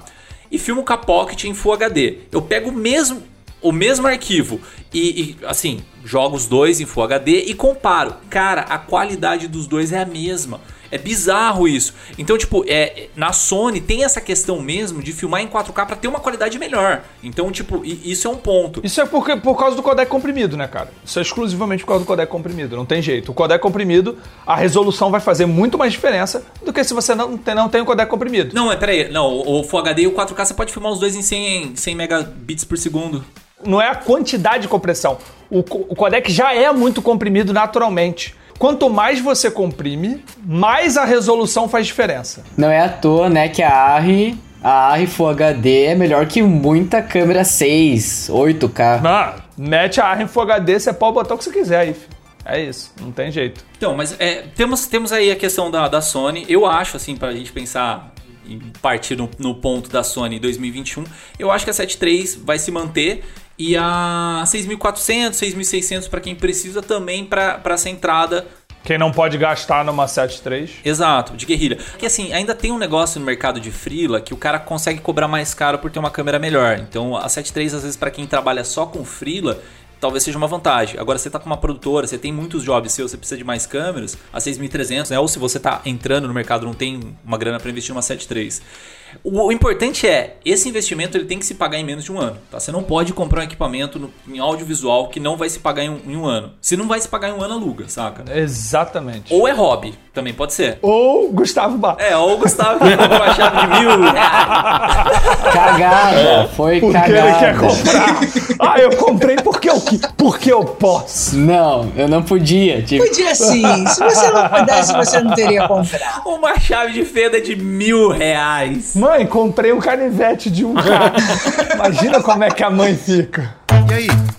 e filmo com a Pocket em Full HD. Eu pego o mesmo, o mesmo arquivo e, e, assim, jogo os dois em Full HD e comparo. Cara, a qualidade dos dois é a mesma. É bizarro isso. Então, tipo, é, na Sony tem essa questão mesmo de filmar em 4K pra ter uma qualidade melhor. Então, tipo, isso é um ponto. Isso é porque, por causa do codec comprimido, né, cara? Isso é exclusivamente por causa do codec comprimido, não tem jeito. O codec comprimido, a resolução vai fazer muito mais diferença do que se você não tem, não tem o codec comprimido. Não, mas peraí, não, o Full HD e o 4K você pode filmar os dois em 100, 100 megabits por segundo. Não é a quantidade de compressão. O, o codec já é muito comprimido naturalmente. Quanto mais você comprime, mais a resolução faz diferença. Não é à toa, né, que a ARRI, a ARRI Full HD é melhor que muita câmera 6, 8K. Ah, Mete a em Full HD, você pode botar o que você quiser aí, filho. É isso, não tem jeito. Então, mas é, temos, temos aí a questão da, da Sony. Eu acho, assim, pra gente pensar e partir no, no ponto da Sony 2021, eu acho que a 7.3 vai se manter e a 6.400, 6.600 para quem precisa também para essa entrada Quem não pode gastar numa 7.3. Exato, de guerrilha. Porque assim, ainda tem um negócio no mercado de freela que o cara consegue cobrar mais caro por ter uma câmera melhor. Então a 7.3 às vezes para quem trabalha só com freela, talvez seja uma vantagem. Agora você tá com uma produtora, você tem muitos jobs seus, você precisa de mais câmeras, a 6.300, né? Ou se você tá entrando no mercado, não tem uma grana para investir numa 7.3. O, o importante é, esse investimento ele tem que se pagar em menos de um ano, tá? Você não pode comprar um equipamento no, em audiovisual que não vai se pagar em um, em um ano. Se não vai se pagar em um ano, aluga, saca? Exatamente. Ou é hobby, também pode ser. Ou Gustavo Bar. É, ou o Gustavo que comprou a chave de mil. [laughs] Cagada, foi Porque cagada. ele quer comprar. ah, eu comprei porque eu, qui- porque eu posso. Não, eu não podia. Tipo, Podia sim. Se você não pudesse, você não teria comprado. Uma chave de fenda de mil reais. Mãe, comprei um canivete de um cara. [laughs] Imagina como é que a mãe fica. E aí,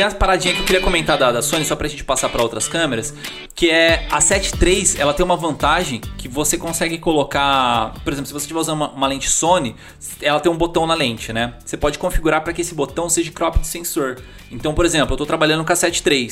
Tem as paradinhas que eu queria comentar da, da Sony, só pra gente passar pra outras câmeras, que é a 7 III, ela tem uma vantagem que você consegue colocar, por exemplo, se você estiver usando uma, uma lente Sony, ela tem um botão na lente, né? Você pode configurar para que esse botão seja crop de sensor. Então, por exemplo, eu tô trabalhando com a 7 III,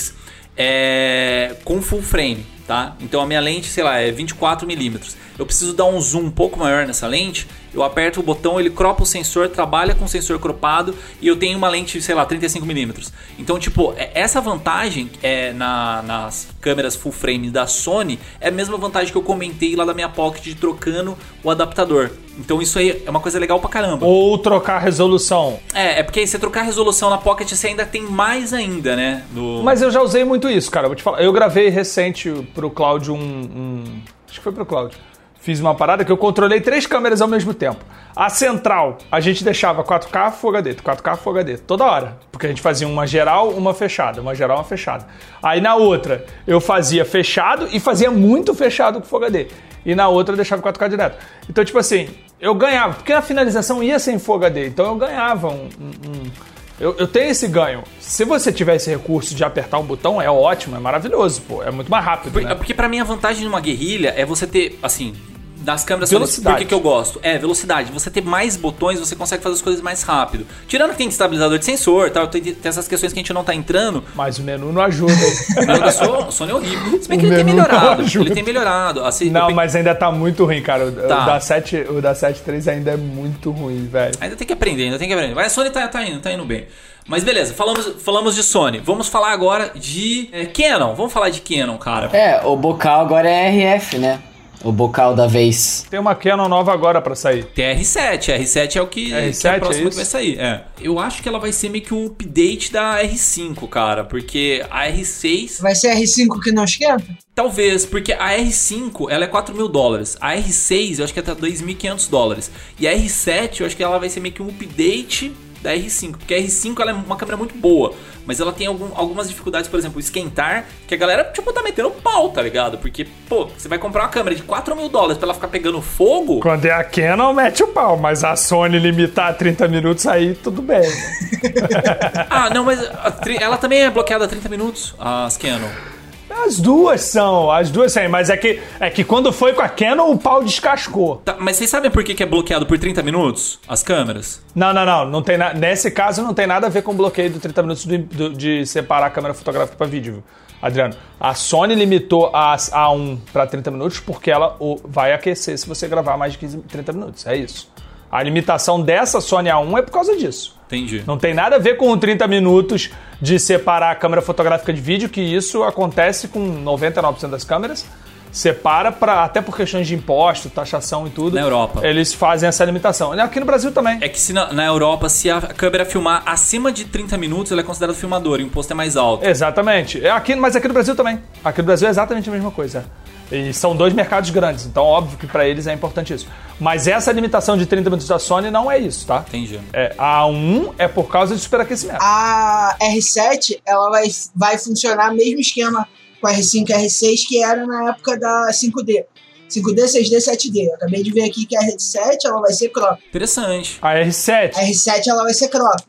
é, com full frame, tá? Então a minha lente, sei lá, é 24mm. Eu preciso dar um zoom um pouco maior nessa lente, eu aperto o botão, ele cropa o sensor, trabalha com o sensor cropado e eu tenho uma lente, sei lá, 35mm. Então, tipo, é- essa vantagem é na- nas câmeras full frame da Sony é a mesma vantagem que eu comentei lá da minha Pocket de trocando o adaptador. Então isso aí é uma coisa legal pra caramba. Ou trocar resolução. É, é porque você trocar a resolução na Pocket você ainda tem mais ainda, né? Mas eu já usei muito isso, cara. Vou te falar. Eu gravei recente pro Cláudio um, um- Acho que foi pro Cláudio. Fiz uma parada que eu controlei três câmeras ao mesmo tempo. A central, a gente deixava 4K Full HD, 4K Full HD, toda hora. Porque a gente fazia uma geral, uma fechada, uma geral, uma fechada. Aí na outra, eu fazia fechado e fazia muito fechado com Full. E na outra eu deixava 4K direto. Então, tipo assim, eu ganhava, porque a finalização ia sem Full então eu ganhava um- um- um, eu, eu tenho esse ganho. Se você tiver esse recurso de apertar um botão, é ótimo, é maravilhoso, pô. É muito mais rápido, né? Porque pra mim a vantagem de uma guerrilha é você ter, assim, das câmeras Sony, Velocidade. por que, que eu gosto? É, velocidade. Você ter mais botões, você consegue fazer as coisas mais rápido. Tirando que tem estabilizador de sensor, tal, tem, tem essas questões que a gente não tá entrando. Mas o menu não ajuda. [laughs] O meu da So- Sony é horrível. Se bem que O ele tem menu não melhorado. ajuda. Ele tem melhorado. Assim, não, pe- mas ainda tá muito ruim, cara. O, Tá. o da 7, o da 7.3 ainda é muito ruim, velho. Ainda tem que aprender, ainda tem que aprender. Mas a Sony tá, tá indo, tá indo bem. Mas beleza, falamos, falamos de Sony. Vamos falar agora de é, Canon. Vamos falar de Canon, cara. é, o bocal agora é RF, né? O bocal da vez. Tem uma Canon nova agora pra sair. Tem a R7, a R7 é o que, R7 que é a próxima é que vai sair. É. Eu acho que ela vai ser meio que um update da R5, cara, porque a R6, Vai ser R5 que não esquenta? talvez, porque a R5 ela é 4 mil dólares, a R6 eu acho que é até 2.500 dólares, e a R7 eu acho que ela vai ser meio que um update da R5, porque a R5 ela é uma câmera muito boa, mas ela tem algum- algumas dificuldades, por exemplo, esquentar, que a galera, tipo, tá metendo pau, tá ligado? Porque, pô, você vai comprar uma câmera de 4 mil dólares pra ela ficar pegando fogo, Quando é a Canon, mete o pau. Mas a Sony limitar a 30 minutos, aí tudo bem. [laughs] Ah, não, mas ela também é bloqueada a 30 minutos, as Canon. As duas são, as duas são. Mas é que, é que quando foi com a Canon, o pau descascou. Tá, mas vocês sabem por que, que é bloqueado por 30 minutos as câmeras? Não, não, não. não tem na- Nesse caso, não tem nada a ver com o bloqueio do 30 minutos do- do- de separar a câmera fotográfica para vídeo? Adriano. A Sony limitou a A1 para 30 minutos porque ela o- vai aquecer se você gravar mais de 15, 30 minutos. É isso. A limitação dessa Sony A1 é por causa disso. Entendi. Não tem nada a ver com 30 minutos de separar a câmera fotográfica de vídeo, que isso acontece com 99% das câmeras. Separa para até por questões de imposto, taxação e tudo. Na Europa. Eles fazem essa limitação. Aqui no Brasil também. É que se na, na Europa, se a câmera filmar acima de 30 minutos, ela é considerada filmadora e o imposto é mais alto. Exatamente. É aqui, mas aqui no Brasil também. Aqui no Brasil é exatamente a mesma coisa. E são dois mercados grandes, então óbvio que para eles é importante isso. Mas essa limitação de 30 minutos da Sony não é isso, tá? Entendi. É, a A1 é por causa de superaquecimento. A R7, ela vai, vai funcionar mesmo esquema com a R5 e a R6 que era na época da 5D. 5D, 6D, 7D. Eu acabei de ver aqui que a R7 ela vai ser crop. Interessante. A R7. A R7 ela vai ser crop.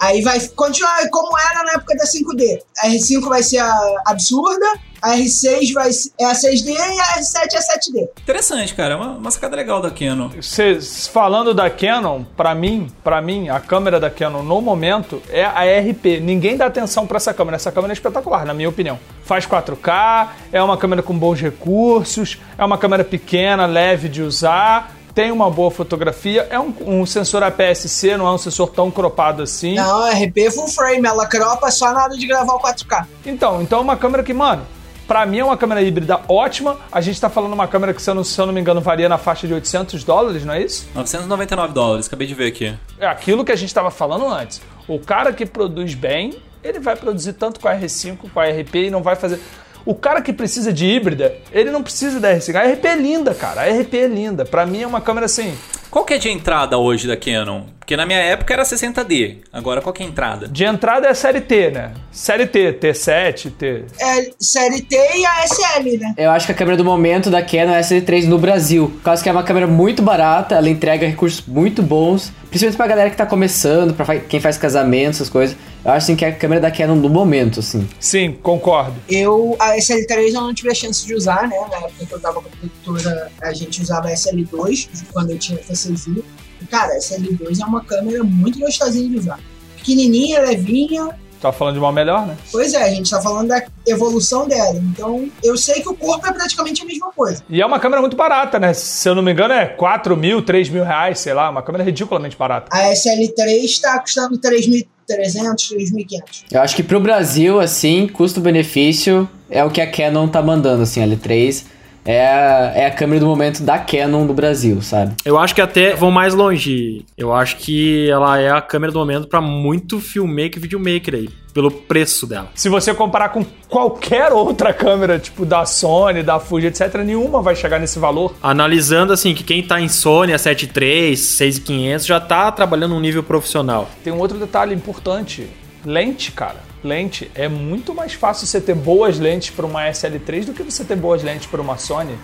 Aí vai continuar como era na época da 5D. A R5 vai ser a absurda, a R6 vai ser é a 6D e a R7 é a 7D. Interessante, cara. É uma, uma sacada legal da Canon. Cês, falando da Canon, pra mim, para mim, a câmera da Canon no momento é a RP. Ninguém dá atenção pra essa câmera. Essa câmera é espetacular, na minha opinião. Faz 4K, é uma câmera com bons recursos, é uma câmera pequena, leve de usar. Tem uma boa fotografia, é um, um sensor APS-C, não é um sensor tão cropado assim. Não, a RP full frame, ela cropa só na hora de gravar o 4K. Então, então é uma câmera que, mano, Pra mim é uma câmera híbrida ótima. A gente tá falando uma câmera que, se eu, não, se eu não me engano, varia na faixa de 800 dólares, não é isso? 999 dólares, acabei de ver aqui. É aquilo que a gente tava falando antes. O cara que produz bem, ele vai produzir tanto com a R5, com a RP e não vai fazer. O cara que precisa de híbrida, ele não precisa da R5. A RP é linda, cara. A RP é linda. Pra mim é uma câmera assim. Qual que é de entrada hoje da Canon? Porque na minha época era 60D. Agora qual que é a entrada? De entrada é a série T, né? Série T, T7, T. É série T e a SL, né? Eu acho que a câmera do momento da Canon é a SL3 no Brasil. Por causa que é uma câmera muito barata, ela entrega recursos muito bons, principalmente pra galera que tá começando, pra quem faz casamento, essas coisas. Eu acho assim, que é a câmera da Canon do momento, assim. Sim, concordo. Eu, a SL3 eu não tive a chance de usar, né? Na época que eu tava com a produtora, a gente usava a SL2, quando eu tinha T6i. E, cara, a SL2 é uma câmera muito gostosinha de usar. Pequenininha, levinha. Tá falando de uma melhor, né? Pois é, a gente tá falando da evolução dela. Então, eu sei que o corpo é praticamente a mesma coisa. E é uma câmera muito barata, né? Se eu não me engano, é 4 mil, 3 mil reais, sei lá. Uma câmera ridiculamente barata. A SL3 tá custando 3.300, 3.500. Eu acho que pro Brasil, assim, custo-benefício é o que a Canon tá mandando, assim, a L3 é a, é a câmera do momento da Canon do Brasil, sabe? Eu acho que até vão mais longe. Eu acho que ela é a câmera do momento pra muito filmmaker e videomaker aí, pelo preço dela. Se você comparar com qualquer outra câmera, tipo da Sony, da Fuji, etc., nenhuma vai chegar nesse valor. Analisando assim que quem tá em Sony a 7.3, 6.500 já tá trabalhando num nível profissional. Tem um outro detalhe importante: lente, cara. Lente. É muito mais fácil você ter boas lentes para uma SL3 do que você ter boas lentes para uma Sony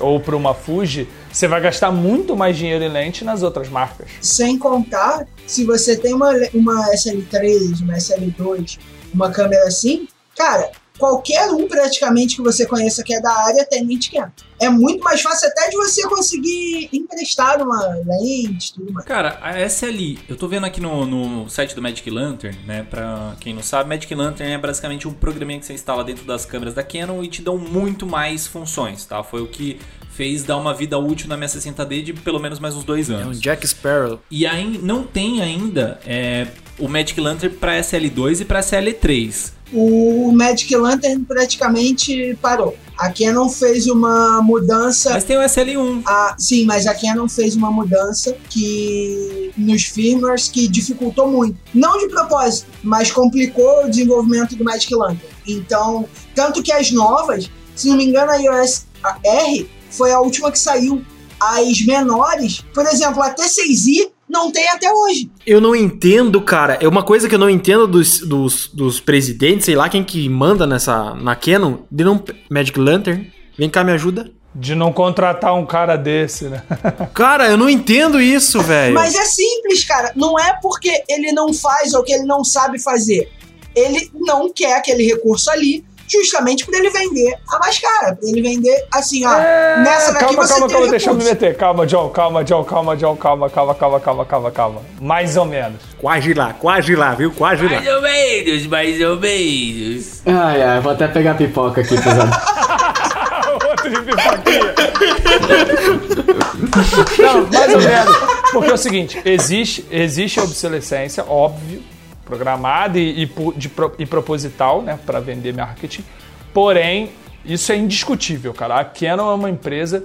ou para uma Fuji. Você vai gastar muito mais dinheiro em lente nas outras marcas. Sem contar, se você tem uma, uma SL3, uma SL2, uma câmera assim, cara, qualquer um praticamente que você conheça que é da área tem lente Canon. É muito mais fácil até de você conseguir emprestar uma lente tudo mais. Cara, a SLI, eu tô vendo aqui no, no site do Magic Lantern, né? Pra quem não sabe, Magic Lantern é basicamente um programinha que você instala dentro das câmeras da Canon e te dão muito mais funções, tá? Foi o que fez dar uma vida útil na minha 60D de pelo menos mais uns dois É um anos. Jack Sparrow. E aí não tem ainda é, o Magic Lantern pra SL2 e pra SL3. O Magic Lantern praticamente parou. A Canon fez uma mudança Mas tem o SL1. Ah, sim, mas a Canon fez uma mudança que nos firmwares que dificultou muito. Não de propósito, mas complicou o desenvolvimento do Magic Lantern. Então, tanto que as novas, se não me engano, a iOS R foi a última que saiu. As menores, por exemplo, a T6i não tem até hoje. Eu não entendo, cara. É uma coisa que eu não entendo dos, dos, dos presidentes, sei lá quem que manda nessa na Canon, de não Magic Lantern. Vem cá, me ajuda. De não contratar um cara desse, né? [laughs] Cara, eu não entendo isso, velho. Mas é simples, cara. Não é porque ele não faz ou que ele não sabe fazer. Ele não quer aquele recurso ali, justamente para ele vender a mais cara. Para ele vender assim, ó. nessa daqui É, calma, você calma, tem calma, deixa eu me meter. Calma, John, calma, John, calma, John, calma, calma, calma, calma, calma, calma. Mais ou menos. Quase lá, quase lá, viu? Quase lá. ou menos, mais ou menos. Ai, ai, vou até pegar pipoca aqui, pesado. [laughs] Outro de pipoquinha. Não, mais ou menos. Porque é o seguinte, existe, existe a obsolescência, óbvio, programada e, e, de e proposital, né, para vender marketing. Porém, isso é indiscutível, cara. A Canon é uma empresa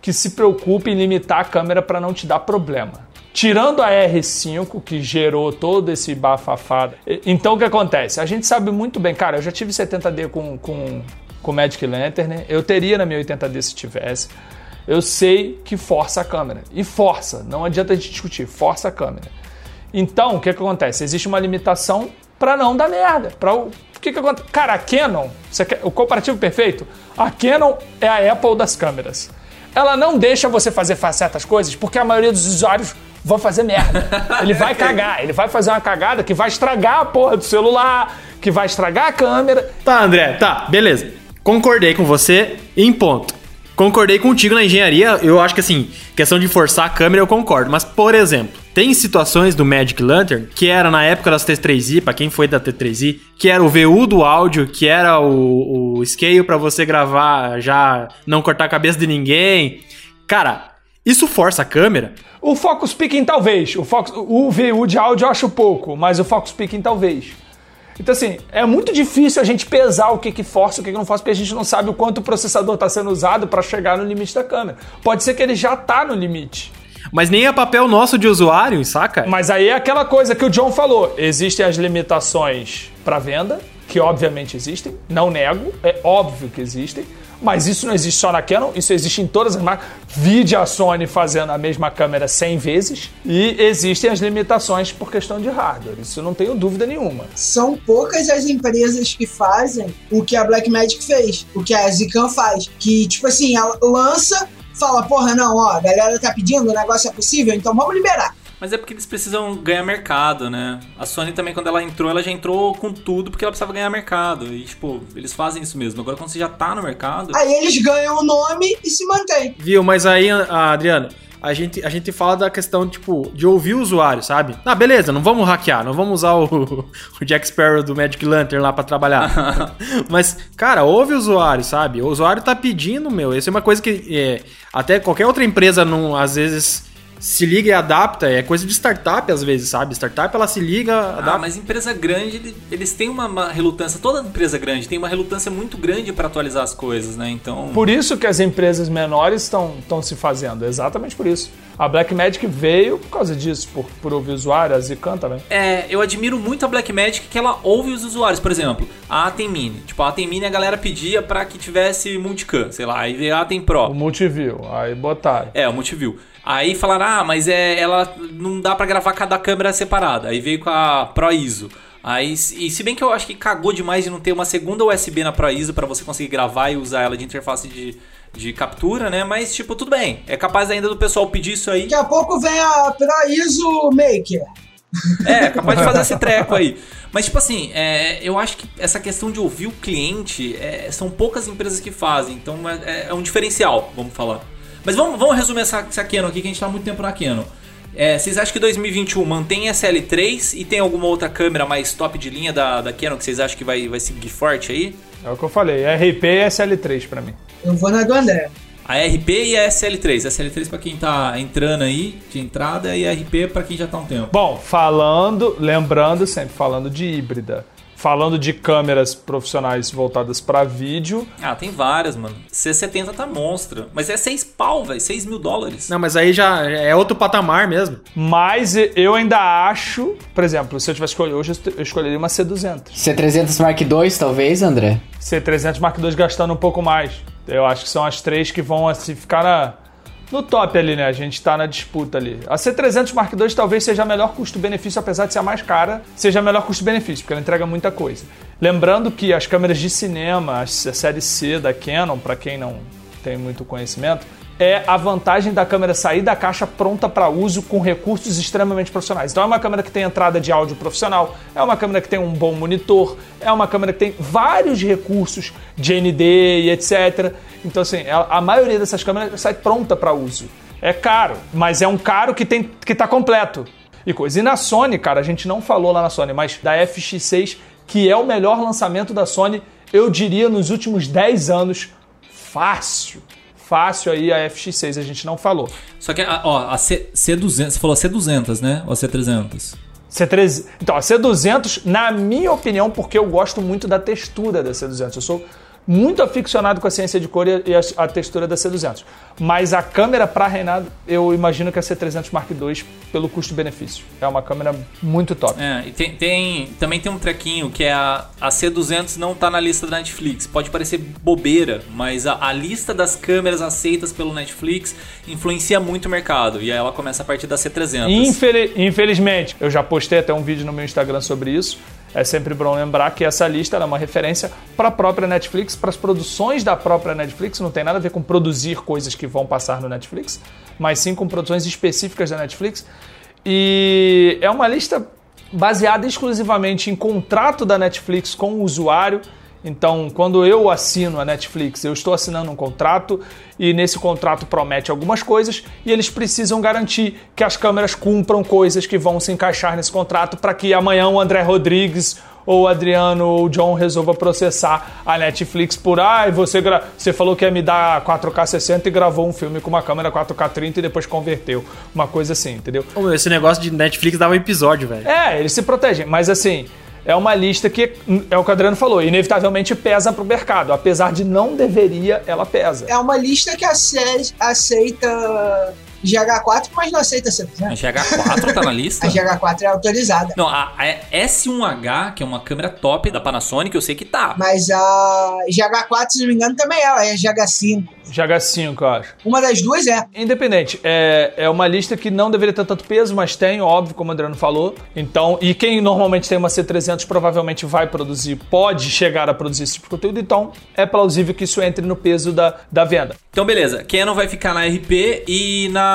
que se preocupa em limitar a câmera para não te dar problema. Tirando a R5, que gerou todo esse bafafá. e- Então, o que acontece? A gente sabe muito bem, cara, eu já tive 70D com, com, com Magic Lantern, né? eu teria na minha 80D se tivesse. Eu sei que força a câmera. E força, não adianta a gente discutir, força a câmera. Então, o que, que acontece? Existe uma limitação para não dar merda. Pra o que, que acontece? Cara, a Canon, você quer- o comparativo perfeito, a Canon é a Apple das câmeras. Ela não deixa você fazer fa- certas coisas porque a maioria dos usuários vão fazer merda. [laughs] Ele vai cagar, ele vai fazer uma cagada que vai estragar a porra do celular, que vai estragar a câmera. Tá, André, tá, beleza. Concordei com você em ponto. Concordei contigo na engenharia. Eu acho que assim, questão de forçar a câmera eu concordo. Mas, por exemplo, tem situações do Magic Lantern que era na época das T3i, pra quem foi da T3i, que era o VU do áudio, que era o, o scale pra você gravar, já não cortar a cabeça de ninguém. Cara, isso força a câmera. O Focus Picking talvez, o, Focus, o VU de áudio eu acho pouco, mas o Focus Picking talvez. Então assim, é muito difícil a gente pesar o que que força e o que que não força, porque a gente não sabe o quanto o processador está sendo usado para chegar no limite da câmera. Pode ser que ele já tá no limite. Mas nem é papel nosso de usuário, saca? Mas aí é aquela coisa que o John falou. Existem as limitações para venda, que obviamente existem, não nego, é óbvio que existem, mas isso não existe só na Canon, isso existe em todas as marcas. Vide a Sony fazendo a mesma câmera 100 vezes, e existem as limitações por questão de hardware, isso não tenho dúvida nenhuma. São poucas as empresas que fazem o que a Blackmagic fez, o que a Zicam faz. Que, tipo assim, ela lança, fala, porra, não, ó, a galera tá pedindo, o negócio é possível, então vamos liberar. Mas é porque eles precisam ganhar mercado, né? A Sony também, quando ela entrou, ela já entrou com tudo porque ela precisava ganhar mercado. E, tipo, eles fazem isso mesmo. Agora, quando você já tá no mercado. Aí eles ganham o nome e se mantêm. Viu? Mas aí, a- Adriano, a gente, a gente fala da questão, tipo, de ouvir o usuário, sabe? Ah, beleza, não vamos hackear, não vamos usar o, [laughs] o Jack Sparrow do Magic Lantern lá pra trabalhar. [laughs] Mas, cara, ouve o usuário, sabe? O usuário tá pedindo, meu. Isso é uma coisa que é, até qualquer outra empresa, não, às vezes, se liga e adapta. É coisa de startup, às vezes, sabe? Startup, ela se liga, adapta. Ah, mas empresa grande, ele- eles têm uma, uma relutância. Toda empresa grande tem uma relutância muito grande pra atualizar as coisas, né? Então. Por isso que as empresas menores estão estão se fazendo, exatamente por isso. A Blackmagic veio por causa disso, por, por ouvir o usuário, a Zicam também. É, eu admiro muito a Blackmagic que ela ouve os usuários. Por exemplo, a Atem Mini. Tipo, a Atem Mini a galera pedia pra que tivesse multicam, sei lá, aí veio a Atem Pro. O Multiview, aí botaram. É, o Multiview. Aí falaram, ah, mas é, ela não dá pra gravar cada câmera separada. Aí veio com a Pro ISO. Aí, e se bem que eu acho que cagou demais de não ter uma segunda USB na Pro ISO pra você conseguir gravar e usar ela de interface de, de captura, né? Mas, tipo, tudo bem. É capaz ainda do pessoal pedir isso aí. Daqui a pouco vem a Pro Maker. É, capaz de fazer [laughs] esse treco aí. Mas, tipo assim, é, eu acho que essa questão de ouvir o cliente é, são poucas empresas que fazem. Então é, é um diferencial, vamos falar. Mas vamos, vamos resumir essa, essa Canon aqui, que a gente tá há muito tempo na Canon. É, vocês acham que 2021 mantém SL3 e tem alguma outra câmera mais top de linha da, da Canon que vocês acham que vai, vai seguir forte aí? É o que eu falei, RP e SL3 pra mim. Eu vou na do André. A RP e a SL3. A SL3 pra quem tá entrando aí, de entrada, e a RP pra quem já tá há um tempo. Bom, falando, lembrando sempre, falando de híbrida, falando de câmeras profissionais voltadas pra vídeo, Ah, tem várias, mano. C70 tá monstra. Mas é 6 pau, velho. 6 mil dólares. Não, mas aí já é outro patamar mesmo. mas eu ainda acho, por exemplo, se eu tivesse escolher hoje, eu escolheria uma C200. C300 Mark II, talvez, André? C300 Mark II gastando um pouco mais. Eu acho que são as três que vão assim, ficar na, no top ali, né? A gente tá na disputa ali. A C300 Mark II talvez seja a melhor custo-benefício, apesar de ser a mais cara, seja a melhor custo-benefício, porque ela entrega muita coisa. Lembrando que as câmeras de cinema, a série C da Canon, para quem não tem muito conhecimento, é a vantagem da câmera sair da caixa pronta para uso com recursos extremamente profissionais. Então é uma câmera que tem entrada de áudio profissional, é uma câmera que tem um bom monitor, é uma câmera que tem vários recursos de ND e etc. Então assim, a, maioria dessas câmeras sai pronta para uso. É caro, mas é um caro que tem que tá completo. E coisa. E na Sony, cara, a gente não falou lá na Sony, mas da FX6, que é o melhor lançamento da Sony, eu diria nos últimos 10 anos fácil, fácil aí a FX6, a gente não falou. Só que, a- ó, a C, C200, você falou C200, né? Ou C300? C300. Então, a C200, na minha opinião, porque eu gosto muito da textura da C200. Eu sou muito aficionado com a ciência de cor e a, textura da C200. Mas a câmera para reinar, eu imagino que a C300 Mark II, pelo custo-benefício. É uma câmera muito top. É, e tem, tem- também tem um trequinho que é a, a C200 não tá na lista da Netflix. Pode parecer bobeira, mas a, a lista das câmeras aceitas pelo Netflix influencia muito o mercado. E aí ela começa a partir da C300. Infeli- infelizmente, eu já postei até um vídeo no meu Instagram sobre isso. É sempre bom lembrar que essa lista é uma referência para a própria Netflix, para as produções da própria Netflix. Não tem nada a ver com produzir coisas que vão passar no Netflix, mas sim com produções específicas da Netflix. E é uma lista baseada exclusivamente em contrato da Netflix com o usuário. Então, quando eu assino a Netflix, eu estou assinando um contrato e nesse contrato promete algumas coisas e eles precisam garantir que as câmeras cumpram coisas que vão se encaixar nesse contrato para que amanhã o André Rodrigues ou o Adriano ou o John resolva processar a Netflix por ai, você, gra- você falou que ia me dar 4K 60 e gravou um filme com uma câmera 4K 30 e depois converteu. Uma coisa assim, entendeu? Esse negócio de Netflix dava um episódio, velho. É, eles se protegem, mas assim, é uma lista que, é o que o Adriano falou, inevitavelmente pesa pro mercado. Apesar de não deveria, ela pesa. É uma lista que ace- aceita GH4, mas não aceita A C300. GH4 tá na lista? A GH4 é autorizada. Não, a, a S1H, que é uma câmera top da Panasonic, eu sei que tá. Mas a GH4, se não me engano, também é. Ela é GH5. GH5, eu acho. Uma das duas é. Independente, é, é uma lista que não deveria ter tanto peso, mas tem, óbvio, como o Adriano falou. Então, e quem normalmente tem uma C300 provavelmente vai produzir, pode chegar a produzir esse tipo de conteúdo, então é plausível que isso entre no peso da, da venda. Então, beleza. Canon vai ficar na RP e na.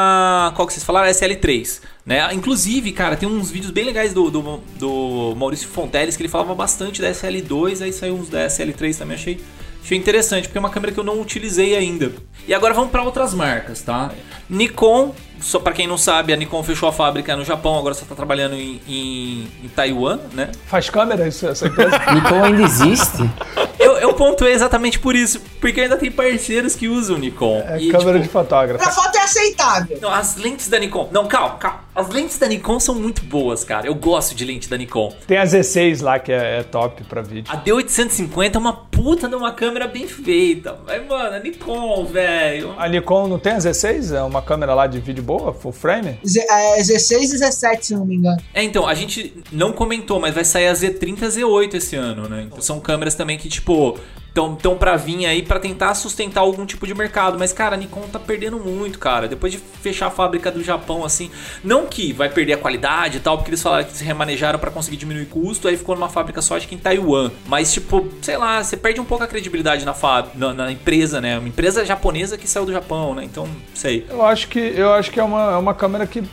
Qual que vocês falaram? SL3. Né? Inclusive, cara, tem uns vídeos bem legais do, do, do Maurício Fonteles que ele falava bastante da SL2, aí saiu uns da SL3 também. Achei, achei interessante, porque é uma câmera que eu não utilizei ainda. E agora vamos para outras marcas, tá? Nikon, só para quem não sabe, a Nikon fechou a fábrica no Japão, agora só tá trabalhando em, em, em Taiwan, né? Faz câmera isso, essa empresa? [laughs] Nikon ainda existe? Eu, eu pontuei exatamente por isso, porque ainda tem parceiros que usam Nikon. É E, câmera tipo, de fotógrafo. Pra foto é aceitável. Não, as lentes da Nikon. Não, calma, calma. As lentes da Nikon são muito boas, cara. Eu gosto de lente da Nikon. Tem a Z6 lá que é, é top pra vídeo. A D850 é uma puta de uma câmera bem feita. Mas, mano, a Nikon, velho. A Nikon não tem a Z6? É uma câmera lá de vídeo boa, full frame? Z- é 16 e 17, se não me engano. É, então, a gente não comentou, mas vai sair a Z30 e a Z8 esse ano, né? Então, são câmeras também que, tipo, tão, tão pra vir aí pra tentar sustentar algum tipo de mercado. Mas, cara, a Nikon tá perdendo muito, cara. Depois de fechar a fábrica do Japão, assim. Não que vai perder a qualidade e tal, porque eles falaram que se remanejaram pra conseguir diminuir custo, aí ficou numa fábrica só, acho que em Taiwan. Mas, tipo, sei lá, você perde um pouco a credibilidade na, fábrica, na, na empresa, né? Uma empresa japonesa que saiu do Japão, né? Então, sei. Eu acho que, eu acho que é, uma, é uma câmera que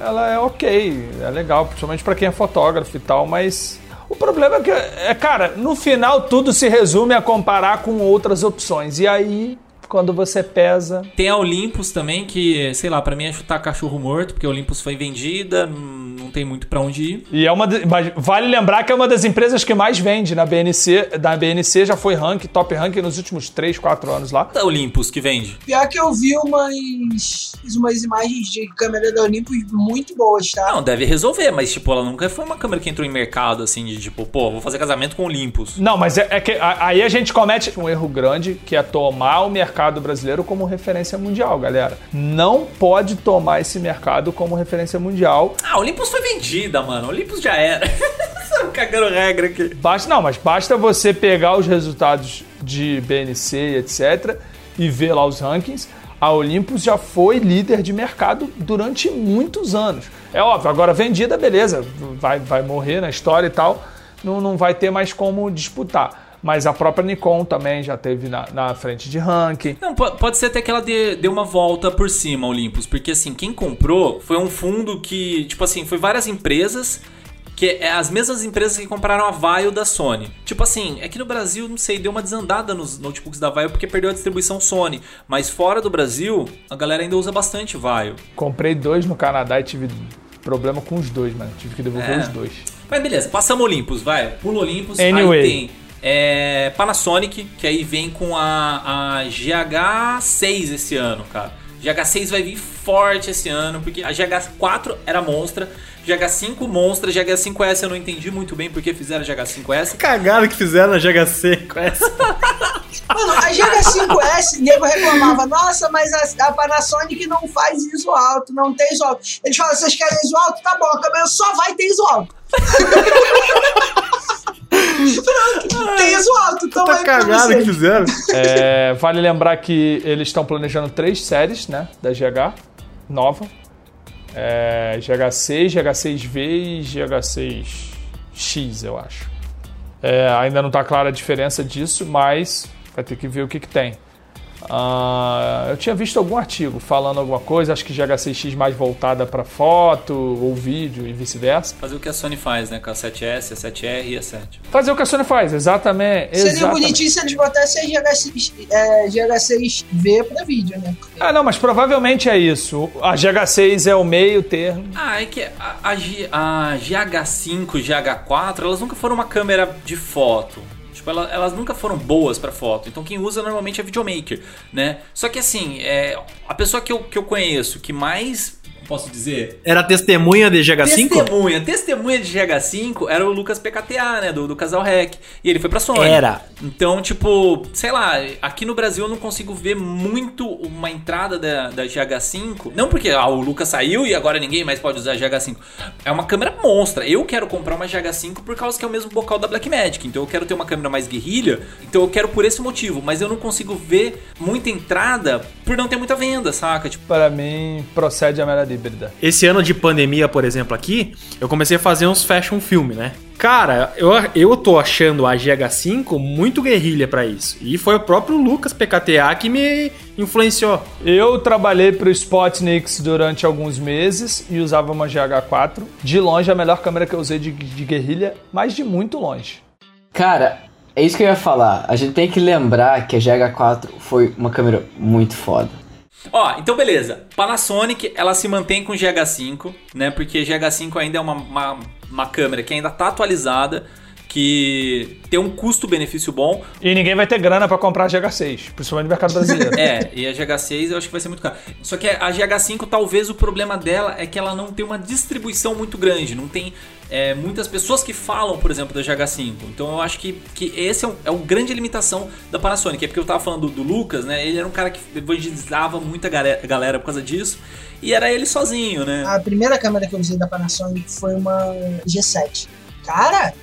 ela é ok, é legal, principalmente pra quem é fotógrafo e tal, mas o problema é que, é, cara, no final tudo se resume a comparar com outras opções. E aí, quando você pesa. Tem a Olympus também, que, sei lá, pra mim é chutar cachorro morto, porque a Olympus foi vendida, não não tem muito pra onde ir. E é uma. de- mas vale lembrar que é uma das empresas que mais vende na BNC. Da BNC já foi rank, top rank nos últimos 3, 4 anos lá. Da Olympus que vende. Pior que eu vi umas, umas imagens de câmera da Olympus muito boas, tá? Não, deve resolver, mas, tipo, ela nunca foi uma câmera que entrou em mercado, assim, de tipo, pô, vou fazer casamento com Olympus. Não, mas é, é que a- aí a gente comete um erro grande, que é tomar o mercado brasileiro como referência mundial, galera. Não pode tomar esse mercado como referência mundial. Ah, a Olympus foi vendida, mano. Olympus já era. [laughs] Cagando regra aqui. Basta, não, mas basta você pegar os resultados de BNC e etc. e ver lá os rankings. A Olympus já foi líder de mercado durante muitos anos. É óbvio, agora vendida, beleza, vai, vai morrer na história e tal, não, não vai ter mais como disputar. Mas a própria Nikon também já teve na, na frente de ranking. Não, po- pode ser até que ela dê, dê uma volta por cima, Olympus, porque assim, quem comprou foi um fundo que, tipo assim, foi várias empresas que é as mesmas empresas que compraram a Vaio da Sony. Tipo assim, é que no Brasil, não sei, deu uma desandada nos notebooks da Vaio porque perdeu a distribuição Sony, mas fora do Brasil, a galera ainda usa bastante Vaio. Comprei dois no Canadá e tive problema com os dois, mano. Tive que devolver É. os dois. Mas beleza, passamos Olympus, vai. Pula Olympus. Anyway. Aí tem É Panasonic, que aí vem com a, a GH6 esse ano, cara. GH6 vai vir forte esse ano, porque a GH4 era monstra, GH5 monstra, GH5S eu não entendi muito bem porque fizeram GH5S. Cagada que fizeram com essa. Mano, a GH5S, nego reclamava, nossa, mas a, a Panasonic não faz ISO alto, não tem ISO alto. Eles falam, vocês querem ISO alto? Tá bom, a câmera só vai ter ISO alto. [laughs] Tem alto, então Tá pra cagada que fizeram. É, vale lembrar que eles estão planejando três séries, né? Da GH nova. É, GH6, GH6V e GH6X, eu acho. É, ainda não está clara a diferença disso, mas vai ter que ver o que, que tem. Ah, eu tinha visto algum artigo falando alguma coisa, acho que GH6X mais voltada para foto ou vídeo e vice-versa. Fazer o que a Sony faz, né? Com a 7S, a 7R e a 7. Fazer o que a Sony faz, exatamente. Seria exatamente. bonitinho se eles botassem a GH6, é, GH6V pra vídeo, né? Porque Ah, não, mas provavelmente é isso. A GH6 é o meio termo. Ah, é que a, a, G- a GH5, GH4, elas nunca foram uma câmera de foto. Tipo, ela- elas nunca foram boas pra foto. Então quem usa normalmente é videomaker, né? Só que assim, é, a pessoa que eu, que eu conheço que mais, posso dizer, Era testemunha de GH5? Testemunha, testemunha de GH5 era o Lucas PKTA, né? Do, do Casal Rec. E ele foi pra Sony. Era. Então, tipo, sei lá, aqui no Brasil eu não consigo ver muito uma entrada da, da GH5. Não porque ah, o Lucas saiu e agora ninguém mais pode usar a GH5. É uma câmera monstra. Eu quero comprar uma GH5 por causa que é o mesmo bocal da Blackmagic. Então eu quero ter uma câmera mais guerrilha. Então eu quero por esse motivo. Mas eu não consigo ver muita entrada por não ter muita venda, saca? Tipo, Para mim, procede a melhor híbrida. Esse ano de pandemia, por exemplo, aqui, eu comecei a fazer uns fashion film, né? Cara, eu, eu tô achando a GH5 muito guerrilha pra isso. E foi o próprio Lucas PKTA que me influenciou. Eu trabalhei pro Spotnix durante alguns meses e usava uma GH4. De longe, a melhor câmera que eu usei de, de guerrilha, mas de muito longe. Cara, é isso que eu ia falar. A gente tem que lembrar que a GH4 foi uma câmera muito foda. Ó, então beleza. Panasonic, ela se mantém com GH5, né? Porque GH5 ainda é uma, uma, uma câmera que ainda tá atualizada, que tem um custo-benefício bom. E ninguém vai ter grana pra comprar a GH6, principalmente no mercado brasileiro. [laughs] É, e a GH6 eu acho que vai ser muito caro. Só que a GH5, talvez o problema dela é que ela não tem uma distribuição muito grande. Não tem é, muitas pessoas que falam, por exemplo, da GH5. Então eu acho que, que esse é, um, é uma grande limitação da Panasonic. É porque eu tava falando do, do Lucas, né? Ele era um cara que evangelizava muita galera, galera por causa disso. E era ele sozinho, né? A primeira câmera que eu usei da Panasonic foi uma G7. Cara,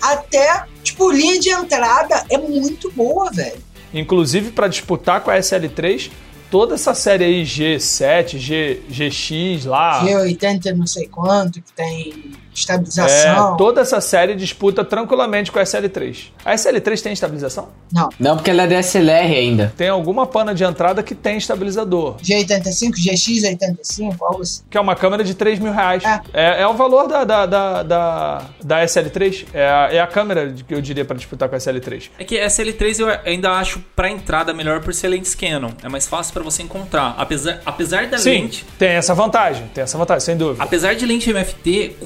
até, tipo, linha de entrada é muito boa, velho. Inclusive, para disputar com a SL3, toda essa série aí, G7, G, GX lá. G80 não sei quanto, que tem estabilização. É, toda essa série disputa tranquilamente com a SL3. A SL3 tem estabilização? Não. Não, porque ela é DSLR ainda. Tem alguma pana de entrada que tem estabilizador. G85, GX85, algo assim. Que é uma câmera de 3 mil reais. É. É, é o valor da, da, da, da, da SL3. É a, é a câmera que eu diria para disputar com a SL3. É que a SL3 eu ainda acho pra entrada melhor por ser lentes Canon. É mais fácil pra você encontrar. Apesar, apesar da Sim, lente. tem essa vantagem. Tem essa vantagem, sem dúvida. Apesar de lente MFT,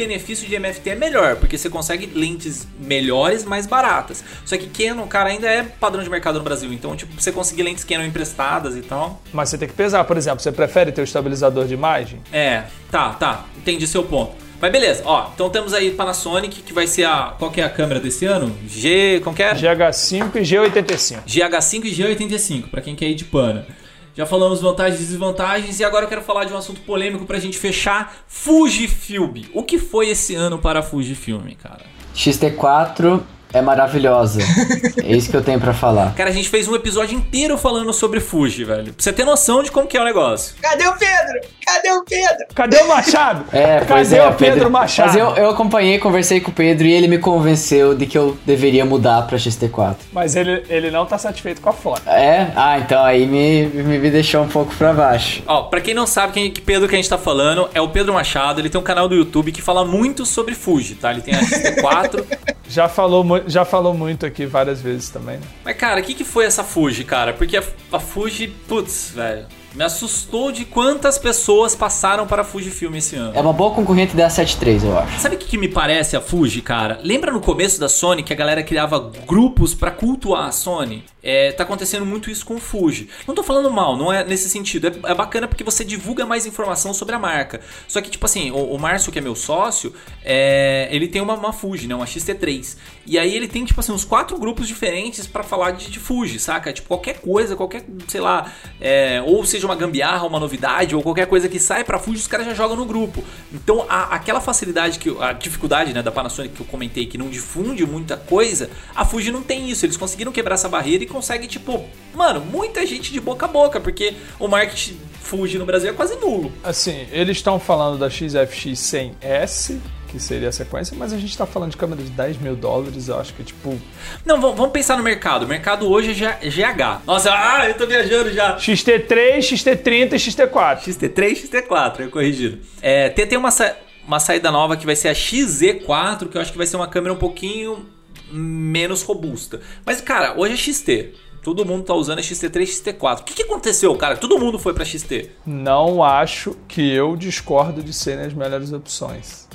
custo-benefício de MFT é melhor, porque você consegue lentes melhores, mais baratas. Só que Canon, cara, ainda é padrão de mercado no Brasil. Então, tipo, você conseguir lentes Canon emprestadas e tal. Mas você tem que pesar, por exemplo, você prefere ter o estabilizador de imagem? É, tá, tá. Entendi seu ponto. Mas beleza, ó, então temos aí Panasonic, que vai ser a. Qual que é a câmera desse ano? G. Como que é? GH5 e G85. GH5 e G85, pra quem quer ir de pana. Já falamos vantagens e desvantagens e agora eu quero falar de um assunto polêmico pra gente fechar. Fujifilm. O que foi esse ano para Fujifilm, cara? XT4 é maravilhosa. é isso que eu tenho pra falar. Cara, a gente fez um episódio inteiro falando sobre Fuji, velho. Pra você ter noção de como que é o negócio. Cadê o Pedro? Cadê o Pedro? Cadê o Machado? É, pois Cadê é, o Pedro, Machado? Mas eu, eu acompanhei, conversei com o Pedro e ele me convenceu de que eu deveria mudar pra XT4. Mas ele, ele não tá satisfeito com a foto. É? Ah, então aí me, me, me deixou um pouco pra baixo. Ó, pra quem não sabe quem que Pedro que a gente tá falando, é o Pedro Machado. Ele tem um canal do YouTube que fala muito sobre Fuji, tá? Ele tem a X-T4. [laughs] Já falou, mu- já falou muito aqui várias vezes também, né? Mas, cara, o que, que foi essa Fuji, cara? Porque a, a Fuji, putz, velho. Me assustou de quantas pessoas passaram para a Fujifilm esse ano. É uma boa concorrente da 73, eu acho. Sabe o que, que me parece a Fuji, cara? Lembra no começo da Sony que a galera criava grupos pra cultuar a Sony? É, tá acontecendo muito isso com o Fuji. Não tô falando mal, não é nesse sentido. É, é bacana porque você divulga mais informação sobre a marca. Só que, tipo assim, o, o Márcio, que é meu sócio, é, ele tem uma, uma Fuji, né? Uma XT3. E aí ele tem, tipo assim, uns quatro grupos diferentes pra falar de, de Fuji, saca? Tipo, qualquer coisa, qualquer, sei lá, é, ou seja uma gambiarra, uma novidade, ou qualquer coisa que sai pra Fuji, os caras já jogam no grupo. Então, a- aquela facilidade, que a dificuldade né, da Panasonic que eu comentei, que não difunde muita coisa, a Fuji não tem isso. Eles conseguiram quebrar essa barreira e conseguem, tipo, mano, muita gente de boca a boca, porque o marketing Fuji no Brasil é quase nulo. Assim, eles estão falando da XFX 100S, que seria a sequência, mas a gente tá falando de câmera de 10 mil dólares, eu acho que, tipo, Não, vamos pensar no mercado. O mercado hoje é GH. Nossa, ah, eu tô viajando já. XT3, XT30 e XT4. XT3, XT4, é corrigido. É, tem, tem uma, sa- uma saída nova que vai ser a XZ4, que eu acho que vai ser uma câmera um pouquinho menos robusta. Mas, cara, hoje é XT. Todo mundo tá usando a XT3, XT4. O que, que aconteceu, cara? Todo mundo foi pra XT. Não acho que eu discordo de serem as melhores opções.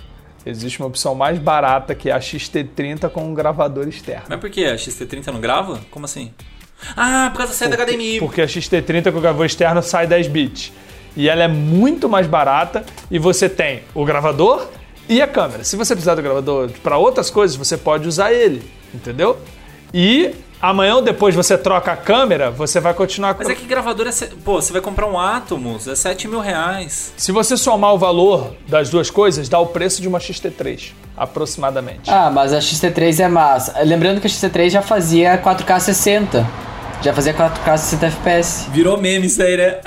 Existe uma opção mais barata que é a XT30 com um gravador externo. Mas por que? A XT30 não grava? Como assim? Ah, por causa da saída HDMI. Porque a XT30 com o gravador externo sai 10 bits. E ela é muito mais barata e você tem o gravador e a câmera. Se você precisar do gravador para outras coisas, você pode usar ele, entendeu? E amanhã ou depois você troca a câmera, você vai continuar com Mas é que gravador é... se- Pô, você vai comprar um Atomos, é 7 mil reais. Se você somar o valor das duas coisas, dá o preço de uma XT3, aproximadamente. Ah, mas a XT3 é massa. Lembrando que a XT3 já fazia 4K 60. Já fazia 4K 60 FPS. Virou meme isso aí, né? [laughs]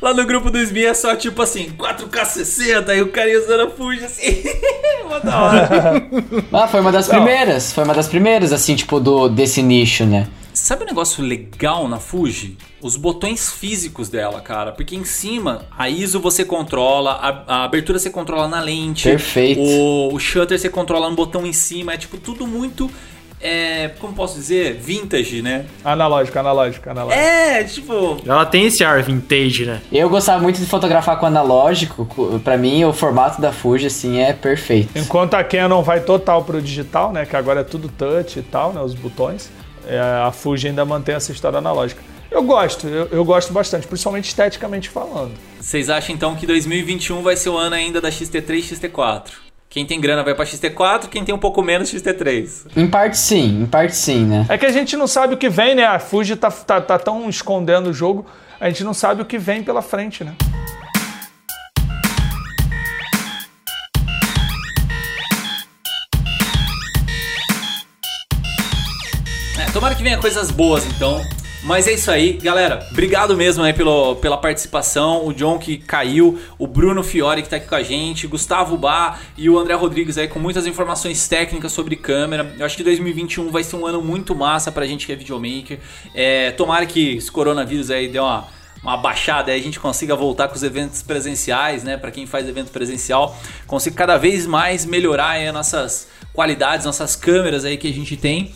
Lá no grupo do SMI é só tipo assim, 4K 60 e o cara usando a Fuji assim. [laughs] Mó da hora. [laughs] Ah, foi uma das primeiras. Foi uma das primeiras, assim, tipo, do, desse nicho, né? Sabe um negócio legal na Fuji? Os botões físicos dela, cara. Porque em cima, a ISO você controla, a, a abertura você controla na lente. Perfeito. O, o shutter você controla no botão em cima. É tipo tudo muito. É, como posso dizer? Vintage, né? Analógico, analógico, analógico. É, tipo. Ela tem esse ar vintage, né? Eu gostava muito de fotografar com analógico. co- Pra mim, o formato da Fuji, assim, é perfeito. Enquanto a Canon vai total pro digital, né? Que agora é tudo touch e tal, né? Os botões. é, a Fuji ainda mantém essa história analógica. Eu gosto, eu, eu gosto bastante, principalmente esteticamente falando. Vocês acham então que 2021 vai ser o ano ainda da XT3 e XT4? Quem tem grana vai pra XT4, quem tem um pouco menos XT3. Em parte sim, em parte sim, né? É que a gente não sabe o que vem, né? A Fuji tá, tá, tá tão escondendo o jogo, a gente não sabe o que vem pela frente, né? É, tomara que venha coisas boas então. Mas é isso aí, galera. Obrigado mesmo aí pelo, pela participação. O John que caiu, o Bruno Fiore que tá aqui com a gente, Gustavo Bá e o André Rodrigues aí com muitas informações técnicas sobre câmera. Eu acho que 2021 vai ser um ano muito massa pra gente que é videomaker. É, tomara que esse coronavírus aí dê uma uma baixada e a gente consiga voltar com os eventos presenciais, né? Para quem faz evento presencial, consiga cada vez mais melhorar aí as nossas qualidades, nossas câmeras aí que a gente tem.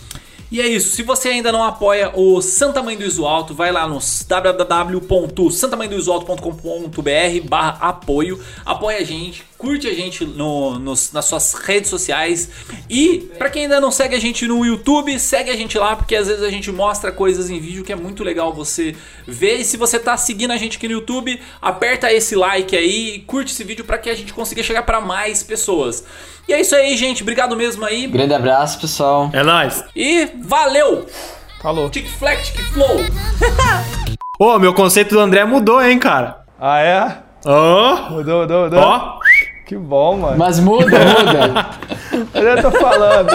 E é isso. Se você ainda não apoia o Santa Mãe do Iso Alto, vai lá no www.santamanhodoisoalto.com.br barra apoio. Apoia a gente, curte a gente no, nos- nas suas redes sociais. E para quem ainda não segue a gente no YouTube, segue a gente lá, porque às vezes a gente mostra coisas em vídeo que é muito legal você ver. E se você tá seguindo a gente aqui no YouTube, aperta esse like aí e curte esse vídeo para que a gente consiga chegar para mais pessoas. E é isso aí, gente. Obrigado mesmo aí. Grande abraço, pessoal. É nóis. E valeu! Falou. Tic Flex, Tic Flow! [laughs] Ô, meu conceito do André mudou, hein, cara? Ah, é? Ó, Mudou, mudou, mudou. ó. Que bom, mano. Mas muda, muda. [laughs] Eu já tô falando.